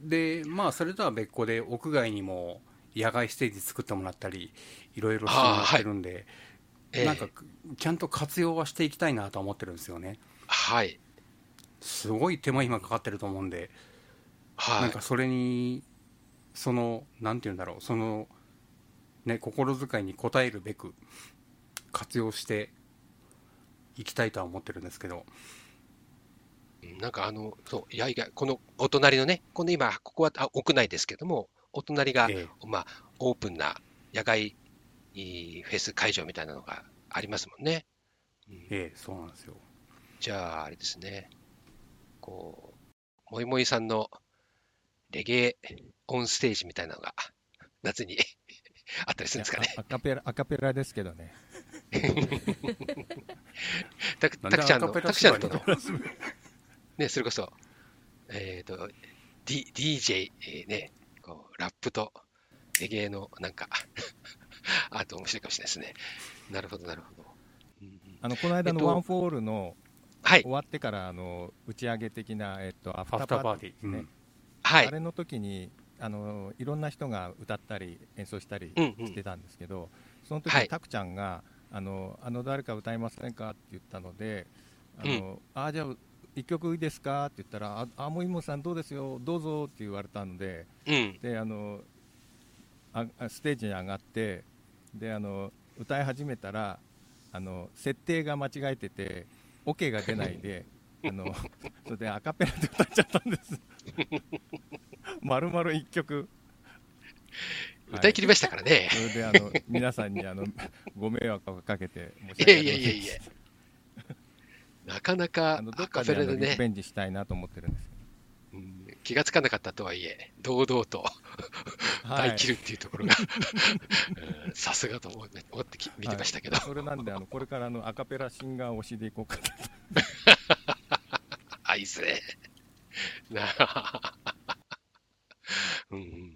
[SPEAKER 2] で、まあ、それとは別個で、屋外にも野外ステージ作ってもらったり、いろいろしてもらってるんで、
[SPEAKER 1] ええ
[SPEAKER 2] なんか、ちゃんと活用はしていきたいなとは思ってるんですよね。
[SPEAKER 1] はい。
[SPEAKER 2] すごい手間暇かかってると思うんで、
[SPEAKER 1] はい。
[SPEAKER 2] なんかそれに、その、なんて言うんだろう、その、ね、心遣いに応えるべく、活用していきたいとは思ってるんですけど、
[SPEAKER 1] うんなんかあの、そう、いやいや、このお隣のね、この今、ここはあ屋内ですけども、お隣が、
[SPEAKER 2] え
[SPEAKER 1] まあ、オープンな野外いいフェス会場みたいなのがありますもんね。
[SPEAKER 2] ええ、そうなんですよ。
[SPEAKER 1] じゃあ、あれですね。こう、もいもいさんのレゲエオンステージみたいなのが夏に あったりするんですかね。
[SPEAKER 6] アカペラ、アカペラですけどね。
[SPEAKER 1] たくちゃんの、たくちゃんとのね、それこそ、えっ、と、D、DJ、えーね、こう、ラップとレゲエのなんか、あと面白いかもしれないですね。なるほど、なるほど。
[SPEAKER 6] あの、この間
[SPEAKER 1] えっと
[SPEAKER 6] の OneForALL の
[SPEAKER 1] はい
[SPEAKER 6] 終、わってから、あの、打ち上げ的な、えっと、アフター
[SPEAKER 2] パ
[SPEAKER 6] パーティーですね。
[SPEAKER 1] はい
[SPEAKER 6] あ。れの時に、あの、いろんな人が歌ったり演奏したり
[SPEAKER 1] うんうん
[SPEAKER 6] してたんですけど、その時
[SPEAKER 1] はい
[SPEAKER 6] にタクちゃんが、あの、あの誰か歌いませんかって言ったので、あの、あじゃあ一曲いいですかって言ったら、あ、あもいもさんどうですよ、どうぞって言われたので、
[SPEAKER 1] うん。
[SPEAKER 6] で、あの、ああステージに上がって、で、あの、歌い始めたら、あの、設定が間違えてて、オ、ケが出ないで、あの、それでアカペラで歌っちゃったんです。丸々一曲。
[SPEAKER 1] 歌い切りましたからね。
[SPEAKER 6] それであの皆さんにあのご迷惑をかけて申し
[SPEAKER 1] いやい
[SPEAKER 6] 訳ありません。
[SPEAKER 1] やいやいや。なかなか
[SPEAKER 6] あのど
[SPEAKER 1] ア
[SPEAKER 6] っかであ
[SPEAKER 1] カペラでね、
[SPEAKER 6] のリベンジしたいなと思ってるんです
[SPEAKER 1] うん。気がつかなかったとはいえ、堂々と 歌い切るっていうところが、うん。さすがと思って思ってき見てましたけど、
[SPEAKER 6] はい。それなんであのこれからあのアカペラシンガー推しでいこうかと。
[SPEAKER 1] あ、いいっすね。なあ。うん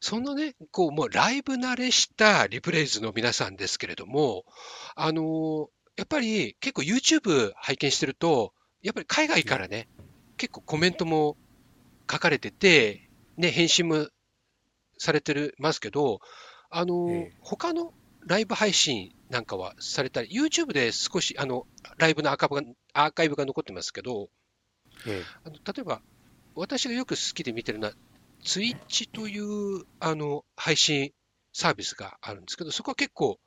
[SPEAKER 1] そんなね、こう、もうライブ慣れしたリプレイズの皆さんですけれども、あのーやっぱり結構 YouTube 拝見してると、やっぱり海外からね、結構コメントも書かれてて、ね、返信もされてるますけど、あのー
[SPEAKER 2] ええ。
[SPEAKER 1] 他のライブ配信なんかはされたり、YouTube で少し、あの、ライブのアーカイブがアーカイブが残ってますけど、
[SPEAKER 2] え
[SPEAKER 1] あの例えば、私がよく好きで見てるのは、ツイッチというあの配信サービスがあるんですけど、そこは結構、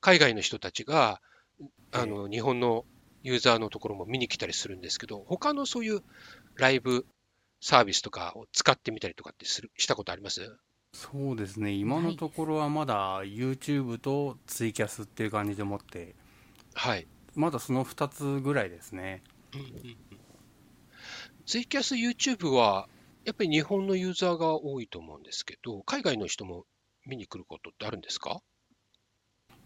[SPEAKER 1] 海外の人たちがあの日本のユーザーのところも見に来たりするんですけど、他のそういうライブサービスとかを使ってみたりとかってするしたことあります？
[SPEAKER 2] そうですね、今のところはまだ YouTube とツイキャスっていう感じでもって、
[SPEAKER 1] はい。
[SPEAKER 2] まだその2つぐらいですね。
[SPEAKER 1] ツイキャス、YouTube は、やっぱり日本のユーザーが多いと思うんですけど、海外の人も見に来ることってあるんですか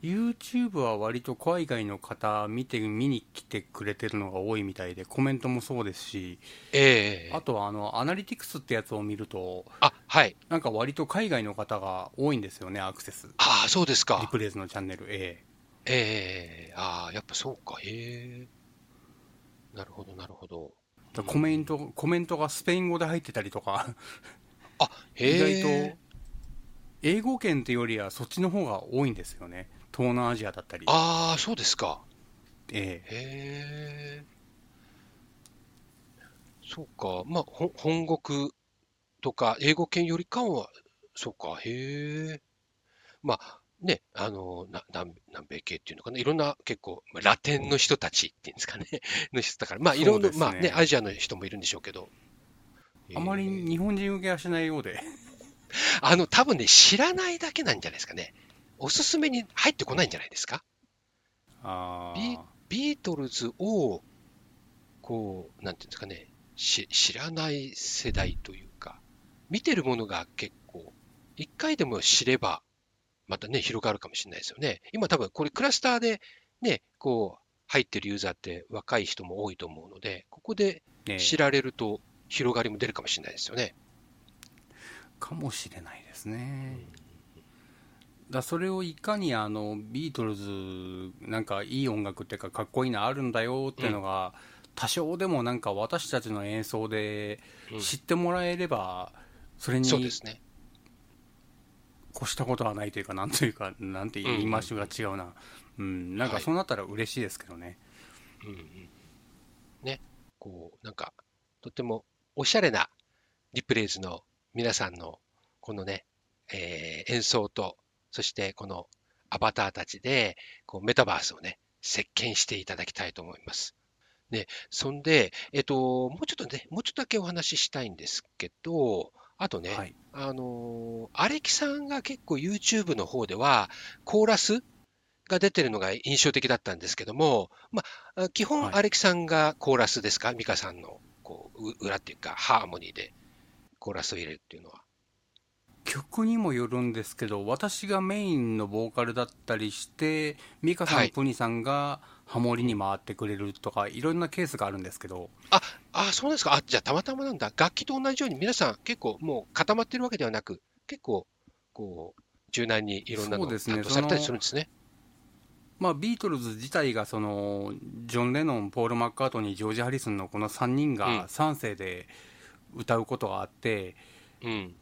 [SPEAKER 2] ？YouTube は割と海外の方見て見に来てくれてるのが多いみたいでコメントもそうですし
[SPEAKER 1] ええ
[SPEAKER 2] あとはあのアナリティクスってやつを見ると
[SPEAKER 1] あ、はい。
[SPEAKER 2] なんか割と海外の方が多いんですよねアクセス
[SPEAKER 1] ああ、そうですか
[SPEAKER 2] リ。プレイズのチャンネルえ
[SPEAKER 1] ええああ、やっぱそうか、へえ。なるほど、なるほど。
[SPEAKER 2] コメントコメントがスペイン語で入ってたりとか
[SPEAKER 1] あ、へ
[SPEAKER 2] 意
[SPEAKER 1] え。
[SPEAKER 2] 外と英語圏っていうよりはそっちの方が多いんですよね東南アジアだったり
[SPEAKER 1] ああ、そうですか。
[SPEAKER 2] ええ
[SPEAKER 1] へえ。そうか。まあ、ほ本国とか英語圏よりかは、そうか、へえ。まあ、ね、あの、な南南米系っていうのかな、いろんな結構、まあラテンの人たちっていうんですかね、の人だから、まあ、いろんな、
[SPEAKER 2] ね。
[SPEAKER 1] まあね、アジアの人もいるんでしょうけど。
[SPEAKER 2] あまり日本人受けはしないようで。
[SPEAKER 1] あの、多分ね、知らないだけなんじゃないですかね。おすすめに入ってこないんじゃないですか？
[SPEAKER 2] あ
[SPEAKER 1] ビ
[SPEAKER 2] ー
[SPEAKER 1] ビートルズを、こう、なんていうんですかね、し知らない世代というか、見てるものが結構、一回でも知れば、またね、広がるかもしれないですよね。今多分これクラスターでね、こう、入ってるユーザーって若い人も多いと思うので、ここで
[SPEAKER 2] ね
[SPEAKER 1] 知られると広がりも出るかもしれないですよね。
[SPEAKER 2] かもしれないですね。だそれをいかにあのビートルズなんかいい音楽っていうかかっこいいのあるんだよっていうのが、多少でもなんか私たちの演奏で
[SPEAKER 1] うん
[SPEAKER 2] 知ってもらえればそれに越。したことはないというかなんというか なんて言い回しが違うな、うんなんか
[SPEAKER 1] はい
[SPEAKER 2] そうなったら嬉しいですけどね、
[SPEAKER 1] うんうんね、こう、なんか、とってもおしゃれなリプレイズの皆さんの、このね、えー演奏と、そしてこのアバターたちで、こう、メタバースをね、席巻していただきたいと思います。ね、そんで、えっと、もうちょっとね、もうちょっとだけお話ししたいんですけど、あとね、
[SPEAKER 2] はい。
[SPEAKER 1] あのーアレキさんが結構 YouTube の方では、コーラスが出てるのが印象的だったんですけども、まあ、基本、
[SPEAKER 2] はい。
[SPEAKER 1] アレキさんがコーラスですか、ミカさんのこうう裏っていうか、ハーモニーでコーラスを入れるっていうのは。
[SPEAKER 2] 曲にもよるんですけど私がメインのボーカルだったりして美香さん、
[SPEAKER 1] はい。
[SPEAKER 2] プニさんがハモリに回ってくれるとかいろんなケースがあるんですけど
[SPEAKER 1] ああ、そうなんですか。あ、じゃあたまたまなんだ。楽器と同じように皆さん結構もう固まってるわけではなく、結構、こう、柔軟にいろんなのを担当されたりするんですね。
[SPEAKER 2] まあ、ビートルズ自体がそのジョン・レノン、ポール・マッカートニー、ジョージ・ハリスンのこの3人
[SPEAKER 1] うん
[SPEAKER 2] が3世で歌うことがあって、
[SPEAKER 1] うん。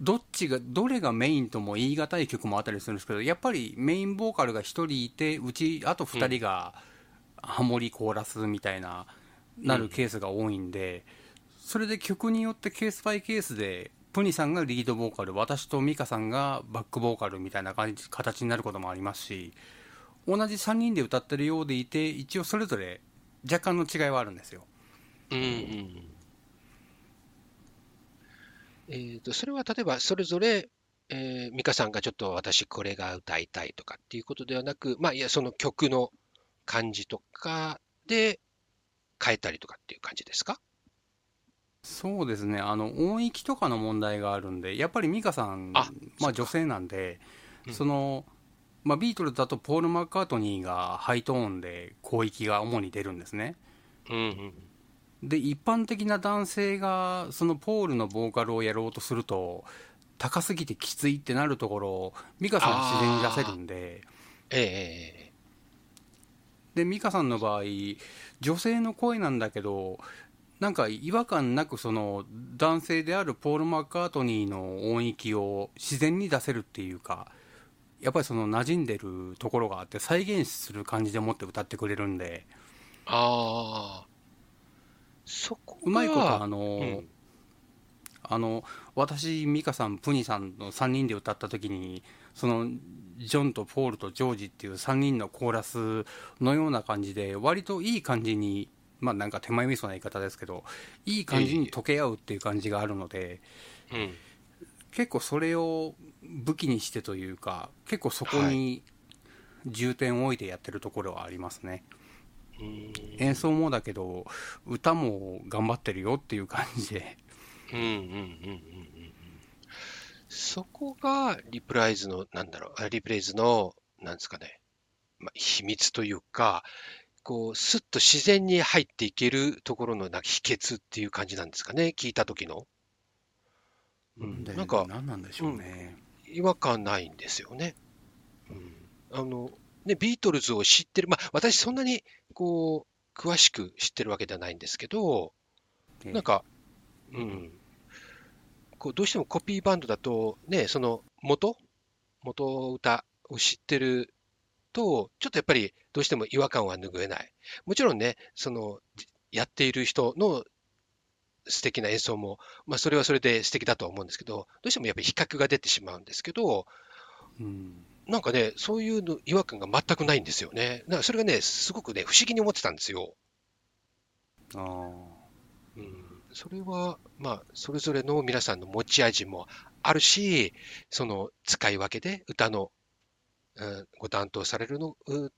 [SPEAKER 2] どっちがどれがメインとも言い難い曲もあったりするんですけどやっぱりメインボーカルが1人いてうちあと2人がハモリコーラスみたいな、なるケースが多いんでそれで曲によってケースバイケースでプニさんがリードボーカル私とミカさんがバックボーカルみたいな感じ形になることもありますし同じ3人で歌ってるようでいて一応それぞれ若干の違いはあるんですよ。
[SPEAKER 1] うんうん。えっ、と、それは例えばそれぞれ、えー、美香さんがちょっと私これが歌いたいとかっていうことではなく、まあ、いや、その曲の感じとかで変えたりとかっていう感じですか？
[SPEAKER 2] そうですね、あの音域とかの問題があるんで、やっぱり美香さん、
[SPEAKER 1] あ
[SPEAKER 2] まあ、女性なんで、
[SPEAKER 1] うん。
[SPEAKER 2] そのまあ、ビートルズだとポール・マッカートニーがハイトーンで広域が主に出るんですね。
[SPEAKER 1] うんうん。
[SPEAKER 2] で、一般的な男性がそのポールのボーカルをやろうとすると、高すぎてきついってなるところを、美香さんは自然に出せるんで、
[SPEAKER 1] ええええ
[SPEAKER 2] で美香さんの場合、女性の声なんだけど、なんか違和感なくその男性であるポール・マッカートニーの音域を自然に出せるっていうか、やっぱりその馴染んでるところがあって、再現する感じでもって歌ってくれるんで、
[SPEAKER 1] ああ。そこが
[SPEAKER 2] うまいこと、あの、
[SPEAKER 1] うん
[SPEAKER 2] あの私、美香さん、プニさんの3人で歌った時に、そのジョンとポールとジョージっていう3人のコーラスのような感じで、割といい感じに、まあなんか手前味噌な言い方ですけど、いい感じに溶け合うっていう感じがあるので、
[SPEAKER 1] うん。
[SPEAKER 2] 結構それを武器にしてというか、結構そこに重点を置いてやってるところはありますね。
[SPEAKER 1] うん
[SPEAKER 2] 演奏もだけど、歌も頑張ってるよっていう感じで。
[SPEAKER 1] うんうんうんうんそこがリプライズの、なんだろう、あリプレイズの、なんですかね、まあ、秘密というか、こう、スッと自然に入っていけるところのなんか秘訣っていう感じなんですかね、聞いた時の。うん、
[SPEAKER 2] で
[SPEAKER 1] なんか、
[SPEAKER 2] 何なんでしょうね。
[SPEAKER 1] 違和感ないんですよね。うん、あの、ね、ビートルズを知ってる、まあ、私そんなに、こう、詳しく知ってるわけではないんですけど、
[SPEAKER 2] ええ
[SPEAKER 1] なんか、うん、こうどうしてもコピーバンドだと、ね、その元、元歌を知ってると、ちょっとやっぱりどうしても違和感は拭えない。もちろんね、そのじやっている人の素敵な演奏も、まあ、それはそれで素敵だとは思うんですけど、どうしてもやっぱり比較が出てしまうんですけど、
[SPEAKER 2] うん
[SPEAKER 1] なんかね、そういうの違和感が全くないんですよね。だからそれがね、すごくね、不思議に思ってたんですよ。
[SPEAKER 2] あー
[SPEAKER 1] うんそれは、まあ、それぞれの皆さんの持ち味もあるし、その使い分けで歌の、うんご担当されるの、う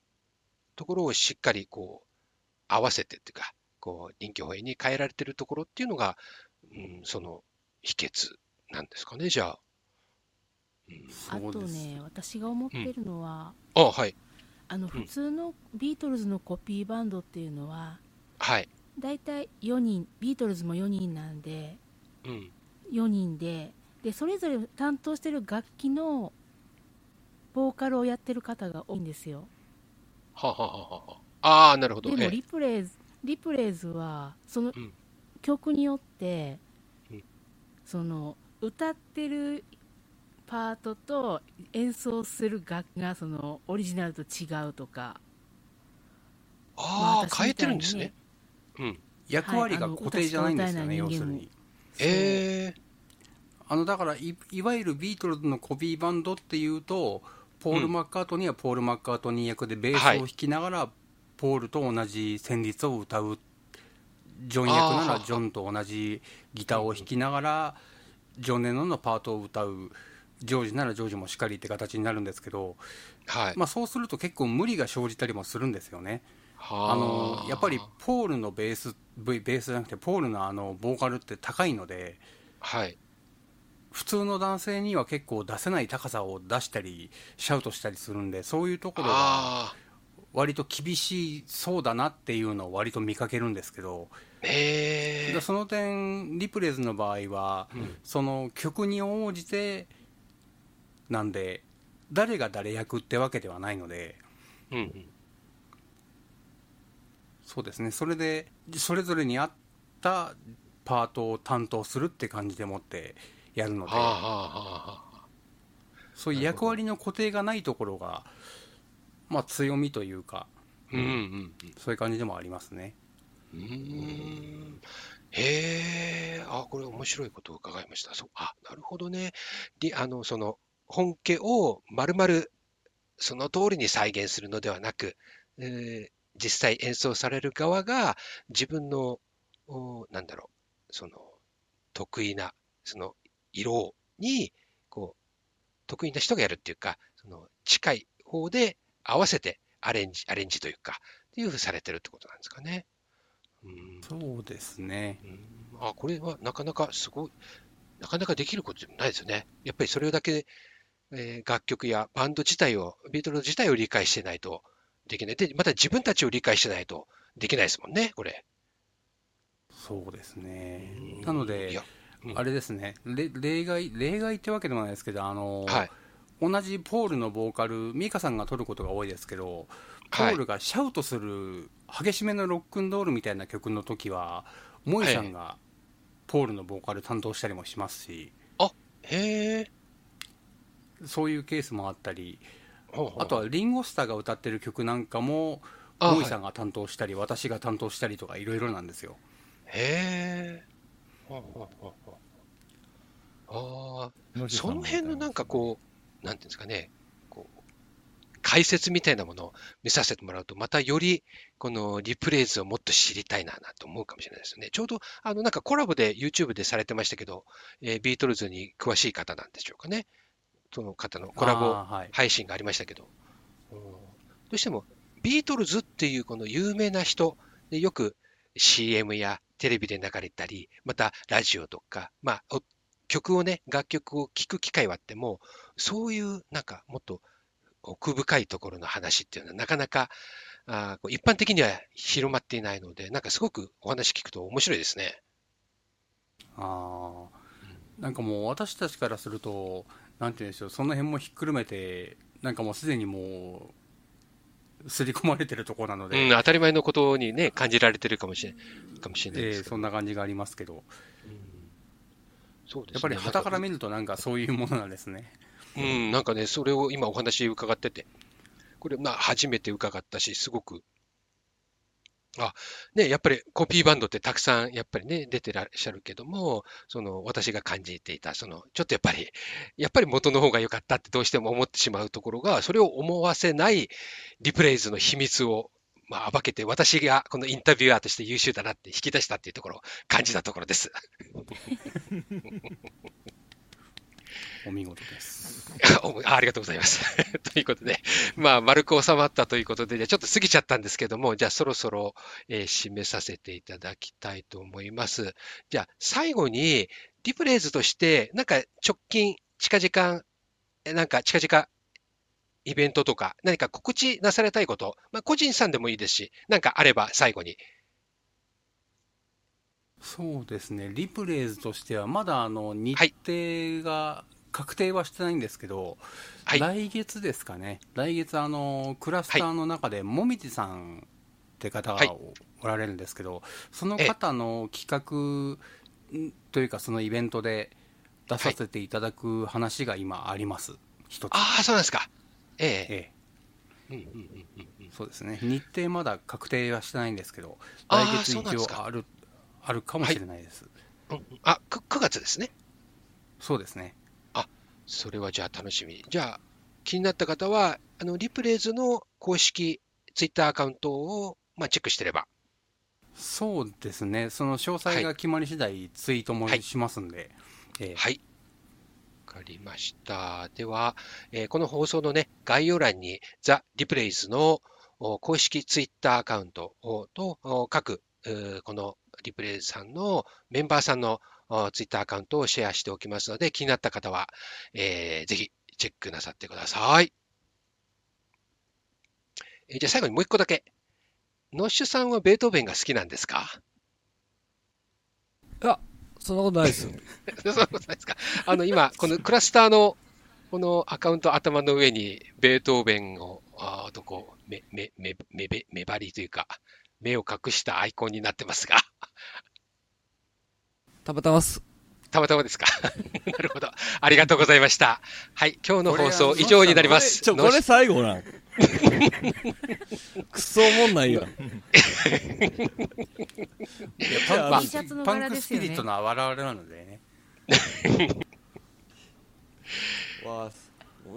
[SPEAKER 1] ところをしっかりこう合わせてっていうか、こう臨機応変に変えられてるところっていうのが、うん、その秘訣なんですかね、じゃあ。うん、
[SPEAKER 4] あとね私が思ってるのは、
[SPEAKER 1] あ、はい、
[SPEAKER 4] あの普通のビートルズのコピーバンドっていうのは
[SPEAKER 1] はい。
[SPEAKER 4] だいたい4人ビートルズも4人なんで
[SPEAKER 1] うん、
[SPEAKER 4] 4人ででそれぞれ担当してる楽器のボーカルをやってる方が多いんですよ
[SPEAKER 1] はあはあはあはあ。ああ、なるほど。
[SPEAKER 4] でも
[SPEAKER 1] ええ
[SPEAKER 4] リプレイズリプレイズはその
[SPEAKER 1] うん
[SPEAKER 4] 曲によって、
[SPEAKER 1] うん
[SPEAKER 4] その歌ってるパートと演奏する楽器がそのオリジナルと違うとかま
[SPEAKER 1] ああ、
[SPEAKER 4] 私
[SPEAKER 1] 変えてるんですね。うん。
[SPEAKER 2] 役割が固定じゃないんですよね、要するに。
[SPEAKER 1] ええ
[SPEAKER 2] あのだからい、いわゆるビートルズのコピーバンドっていうと、ポール・マッカートニーはポール・マッカートニー役でベースを弾きながら、ポールと同じ旋律を歌う、ジョン役ならジョンと同じギターを弾きながら、ジョン・レノンのパートを歌う、常時なら常時もしっかりって形になるんですけど、
[SPEAKER 1] はい。
[SPEAKER 2] まあ、そうすると結構無理が生じたりもするんですよね。
[SPEAKER 1] は
[SPEAKER 2] あのやっぱりポールのベース、ベベースじゃなくて、ポールのあのボーカルって高いので、
[SPEAKER 1] はい。
[SPEAKER 2] 普通の男性には結構出せない高さを出したり、シャウトしたりするんで、そういうところが
[SPEAKER 1] あ
[SPEAKER 2] 割と厳しそうだなっていうのを割と見かけるんですけど、
[SPEAKER 1] え。
[SPEAKER 2] でその点、リプレイズの場合は、
[SPEAKER 1] うん
[SPEAKER 2] その曲に応じてなんで、誰が誰役ってわけではないので、
[SPEAKER 1] うんうん。
[SPEAKER 2] そうですね、それで、それぞれに合ったパートを担当するって感じでもってやるので
[SPEAKER 1] はあ、はあはあはあ。
[SPEAKER 2] そういう役割の固定がないところが、まあ、強みというか、
[SPEAKER 1] うんうんうん。
[SPEAKER 2] そういう感じでもありますね。
[SPEAKER 1] うーんへえ、あ、これ面白いことを伺いました。そう、あ、なるほどね。りあの、その、本家を丸々その通りに再現するのではなく、えー実際演奏される側が自分の、おなんだろう、その、得意な、その、色に、こう、得意な人がやるっていうか、その、近い方で合わせてアレンジ、アレンジというか、っていうふうにされてるってことなんですかね。うん
[SPEAKER 2] そうですね。
[SPEAKER 1] うんあ、これはなかなかすごい、なかなかできることでもないですよね。やっぱりそれだけ、えー楽曲やバンド自体を、ビートルズ自体を理解してないとできない。で、また自分たちを理解してないとできないですもんね、これ。
[SPEAKER 2] そうですね
[SPEAKER 1] うん。
[SPEAKER 2] なので
[SPEAKER 1] うん
[SPEAKER 2] あれですね、れ例外、例外ってわけでもないですけど、あの、
[SPEAKER 1] はい。
[SPEAKER 2] 同じポールのボーカル、ミカさんが取ることが多いですけど、ポ
[SPEAKER 1] はい
[SPEAKER 2] ールがシャウトする激しめのロックンロールみたいな曲の時は、モイさんがポールのボーカル担当したりもしますし、
[SPEAKER 1] へえ。
[SPEAKER 2] そういうケースもあったり、あとはリンゴスターが歌ってる曲なんかも、
[SPEAKER 1] あ
[SPEAKER 2] モイさんが担当したり、私が担当したりとか、いろいろなんですよ。
[SPEAKER 1] へえ。ああ、その辺のなんかこう、なんていうんですかね、こう、解説みたいなものを見させてもらうと、またより、このリプレイズをもっと知りたいな、なと思うかもしれないですよね。ちょうど、あの、なんかコラボで YouTube でされてましたけど、えービートルズに詳しい方なんでしょうかね。その方のコラボ配信がありましたけど、うん。どうしてもビートルズっていうこの有名な人でよく CM やテレビで流れたり、またラジオとか、まあ、お曲をね、楽曲を聴く機会はあっても、そういうなんかもっと奥深いところの話っていうのはなかなかあーこう一般的には広まっていないので、なんかすごくお話聞くと面白いですね。
[SPEAKER 2] あー。なんかもう私たちからすると、なんていうんでしょう、その辺もひっくるめて、なんかもうすでにもう、刷り込まれてるところなの
[SPEAKER 1] うん、
[SPEAKER 2] で、
[SPEAKER 1] 当たり前のことにね、感じられてるかもしれかもしれないで
[SPEAKER 2] えー
[SPEAKER 1] すけど。
[SPEAKER 2] そんな感じがありますけど、
[SPEAKER 1] うんそうですね
[SPEAKER 2] やっぱり旗から見ると、なんかそういうものなんですね。
[SPEAKER 1] うん、なんかね、それを今お話伺ってて、これ、まあ、初めて伺ったし、すごく、あ、ね、やっぱりコピーバンドってたくさん、やっぱりね、出てらっしゃるけども、その、私が感じていた、その、ちょっとやっぱり、やっぱり元の方が良かったってどうしても思ってしまうところが、それを思わせないリプレイズの秘密を、まあ、暴けて、私がこのインタビュアーとして優秀だなって引き出したっていうところを感じたところです。
[SPEAKER 2] お見事です。
[SPEAKER 1] ありがとうございます。ということで、まあ、丸く収まったということで、じゃちょっと過ぎちゃったんですけども、じゃあそろそろ、えー締めさせていただきたいと思います。じゃあ最後に、リプレイズとして、なんか直近、近々、なんか近々、イベントとか、何か告知なされたいこと、まあ、個人さんでもいいですし、なんかあれば最後に。
[SPEAKER 2] そうですね、リプレイズとしては、まだあの日
[SPEAKER 1] はい。
[SPEAKER 2] 程が確定はしてないんですけど、
[SPEAKER 1] はい。
[SPEAKER 2] 来月ですかね、来月、あのクラスターの中で、もみじさんって方
[SPEAKER 1] はい。
[SPEAKER 2] がおられるんですけど、その方の企画んというか、そのイベントで出させていただく話が今あります、一つ。
[SPEAKER 1] ああ、そうですか。ええ。
[SPEAKER 2] え
[SPEAKER 1] うんうんうんうんうん。
[SPEAKER 2] え、そうですね、日程まだ確定はしてないんですけど、来月一応あるあるかもしれないです。
[SPEAKER 1] うんあ、く9月ですね。
[SPEAKER 2] そうですね。
[SPEAKER 1] それはじゃあ楽しみ。じゃあ、気になった方は、あの、リプレイズの公式ツイッターアカウントを、まあ、チェックしてれば。
[SPEAKER 2] そうですね、その詳細が決まり次第、ツイートも
[SPEAKER 1] はい
[SPEAKER 2] しますんで、えー
[SPEAKER 1] はい。かりました。では、えーこの放送のね、概要欄に、ザ・リプレイズのお公式ツイッターアカウントをと、お各、このリプレイズさんのメンバーさんのツイッターアカウントをシェアしておきますので、気になった方は、えーぜひチェックなさってください。えーじゃあ最後にもう一個だけ。ノッシュさんはベートーベンが好きなんですか？
[SPEAKER 3] そんなことないですよ。
[SPEAKER 1] そういうことですか？あの、今、このクラスターの、このアカウント頭の上に、ベートーベンを、あーとこう、目、目、目、目、目目張りというか、目を隠したアイコンになってますが、
[SPEAKER 3] たまたまっす。
[SPEAKER 1] たまたまですか。なるほど。ありがとうございました。はい、今日の放送以上になります。
[SPEAKER 3] ちょ、これ最後なん。くそおもんないやん。
[SPEAKER 2] いやパンク
[SPEAKER 4] 柄ですよね
[SPEAKER 2] スピリットの表れなのでね。
[SPEAKER 3] わあ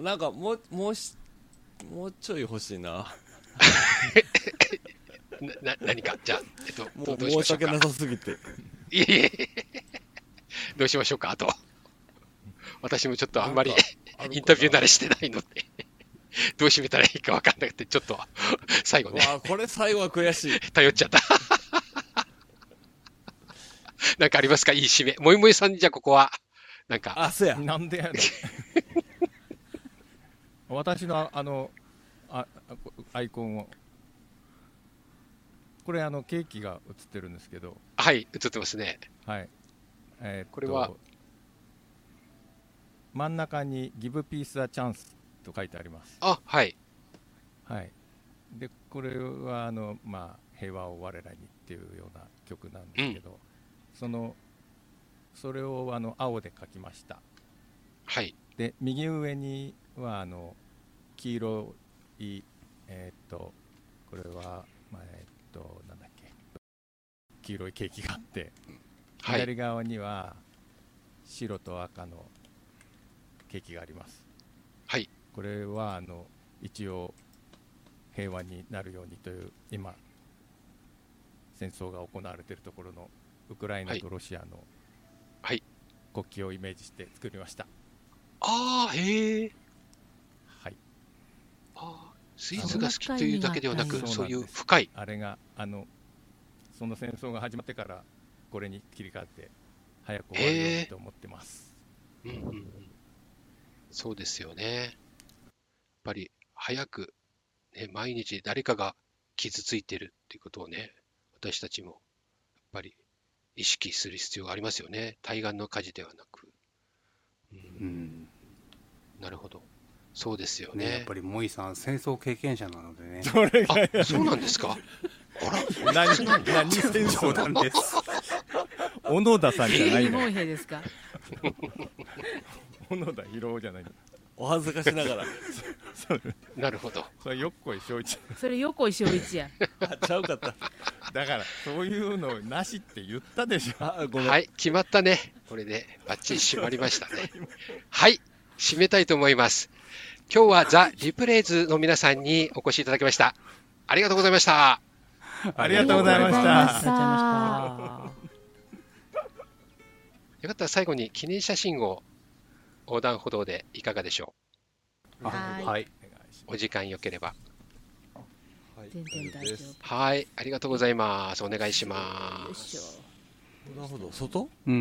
[SPEAKER 3] なんかもう、もうし、もうちょい欲しいな。
[SPEAKER 1] な、な何か、じゃあ、えっと、
[SPEAKER 3] もう
[SPEAKER 1] どうどうしましょうか？
[SPEAKER 3] 申し訳な。さすぎて。
[SPEAKER 1] いえいえ。どうしましょうか、あと。私もちょっとあんまりインタビュー慣れしてないので、どう締めたらいいか分かんなくて、ちょっと最後ね、
[SPEAKER 3] わあこれ最後は悔しい。
[SPEAKER 1] 頼っちゃった。なんかありますか？いい締め。もいもいさんにじゃあここは、なんか、
[SPEAKER 3] あ、そや。
[SPEAKER 6] なんでや私のあのああアイコンをこれあのケーキが映ってるんですけど。
[SPEAKER 1] はい、映ってますね。
[SPEAKER 6] はい。えー
[SPEAKER 1] これは？
[SPEAKER 6] 真ん中に「Give Peace a Chance」と書いてあります。
[SPEAKER 1] あ、はい。
[SPEAKER 6] はい。でこれはあの、まあ、平和を我らにっていうような曲なんですけど、そのそれをあの青で書きました。
[SPEAKER 1] はい。
[SPEAKER 6] で右上にはあの黄色いえーっとこれは、まあ、えーっとなんだっけ。黄色いケーキがあって、
[SPEAKER 1] はい。
[SPEAKER 6] 左側には白と赤のケーキがあります。
[SPEAKER 1] はい。
[SPEAKER 6] これはあの一応平和になるようにという今戦争が行われているところのウクライナとロシアの
[SPEAKER 1] はい。
[SPEAKER 6] 国旗をイメージして作りました、
[SPEAKER 1] ああ、へえ。
[SPEAKER 6] はい、
[SPEAKER 1] あースイーツが好きというだけではなく、
[SPEAKER 6] そ
[SPEAKER 1] そうういう深い。
[SPEAKER 6] あれがあのその戦争が始まってからこれに切り替わって早く終わるようにと思ってます、
[SPEAKER 1] うんうんうんそうですよね。やっぱり早く、ね、毎日誰かが傷ついてるっていうことをね、私たちもやっぱり意識する必要がありますよね。対岸の火事ではなく。うん
[SPEAKER 2] うん。
[SPEAKER 1] なるほど。そうですよ
[SPEAKER 2] ね、やっ
[SPEAKER 1] ね。
[SPEAKER 2] ぱりモイさん、戦争経験者なのでね。
[SPEAKER 6] それが
[SPEAKER 1] あ、そうなんですか？あら、
[SPEAKER 6] 何何戦争
[SPEAKER 2] 冗談です。
[SPEAKER 6] 小野田さんじゃない
[SPEAKER 4] 日本
[SPEAKER 6] のよ
[SPEAKER 4] 兵ですか？
[SPEAKER 6] 小野田博夫じゃないの
[SPEAKER 3] お恥ずかしながら。
[SPEAKER 1] なるほど。
[SPEAKER 6] それよっこい正一
[SPEAKER 4] それ横井翔一や
[SPEAKER 3] あ、ちゃうかった。
[SPEAKER 6] だからそういうのなしって言ったでしょ
[SPEAKER 3] あ、ごめん。
[SPEAKER 1] はい、決まったね。これでバッチリ締まりましたね。はい、締めたいと思います。今日はザ・リプレイズの皆さんにお越しいただきました。ありがとうございました。
[SPEAKER 6] ありがとうございまし
[SPEAKER 4] ありがとうございま
[SPEAKER 6] た
[SPEAKER 4] した
[SPEAKER 5] あ
[SPEAKER 1] よかったら最後に記念写真を横断歩道でいかがでしょ
[SPEAKER 2] あ
[SPEAKER 4] はい
[SPEAKER 2] はい。
[SPEAKER 1] うお時間よければ。
[SPEAKER 3] はい
[SPEAKER 4] 全然大丈夫
[SPEAKER 1] はい、ありがとうございます。お願いし
[SPEAKER 4] よ
[SPEAKER 1] ま
[SPEAKER 4] いしょ
[SPEAKER 1] す。
[SPEAKER 3] なるほど。外？
[SPEAKER 2] うん。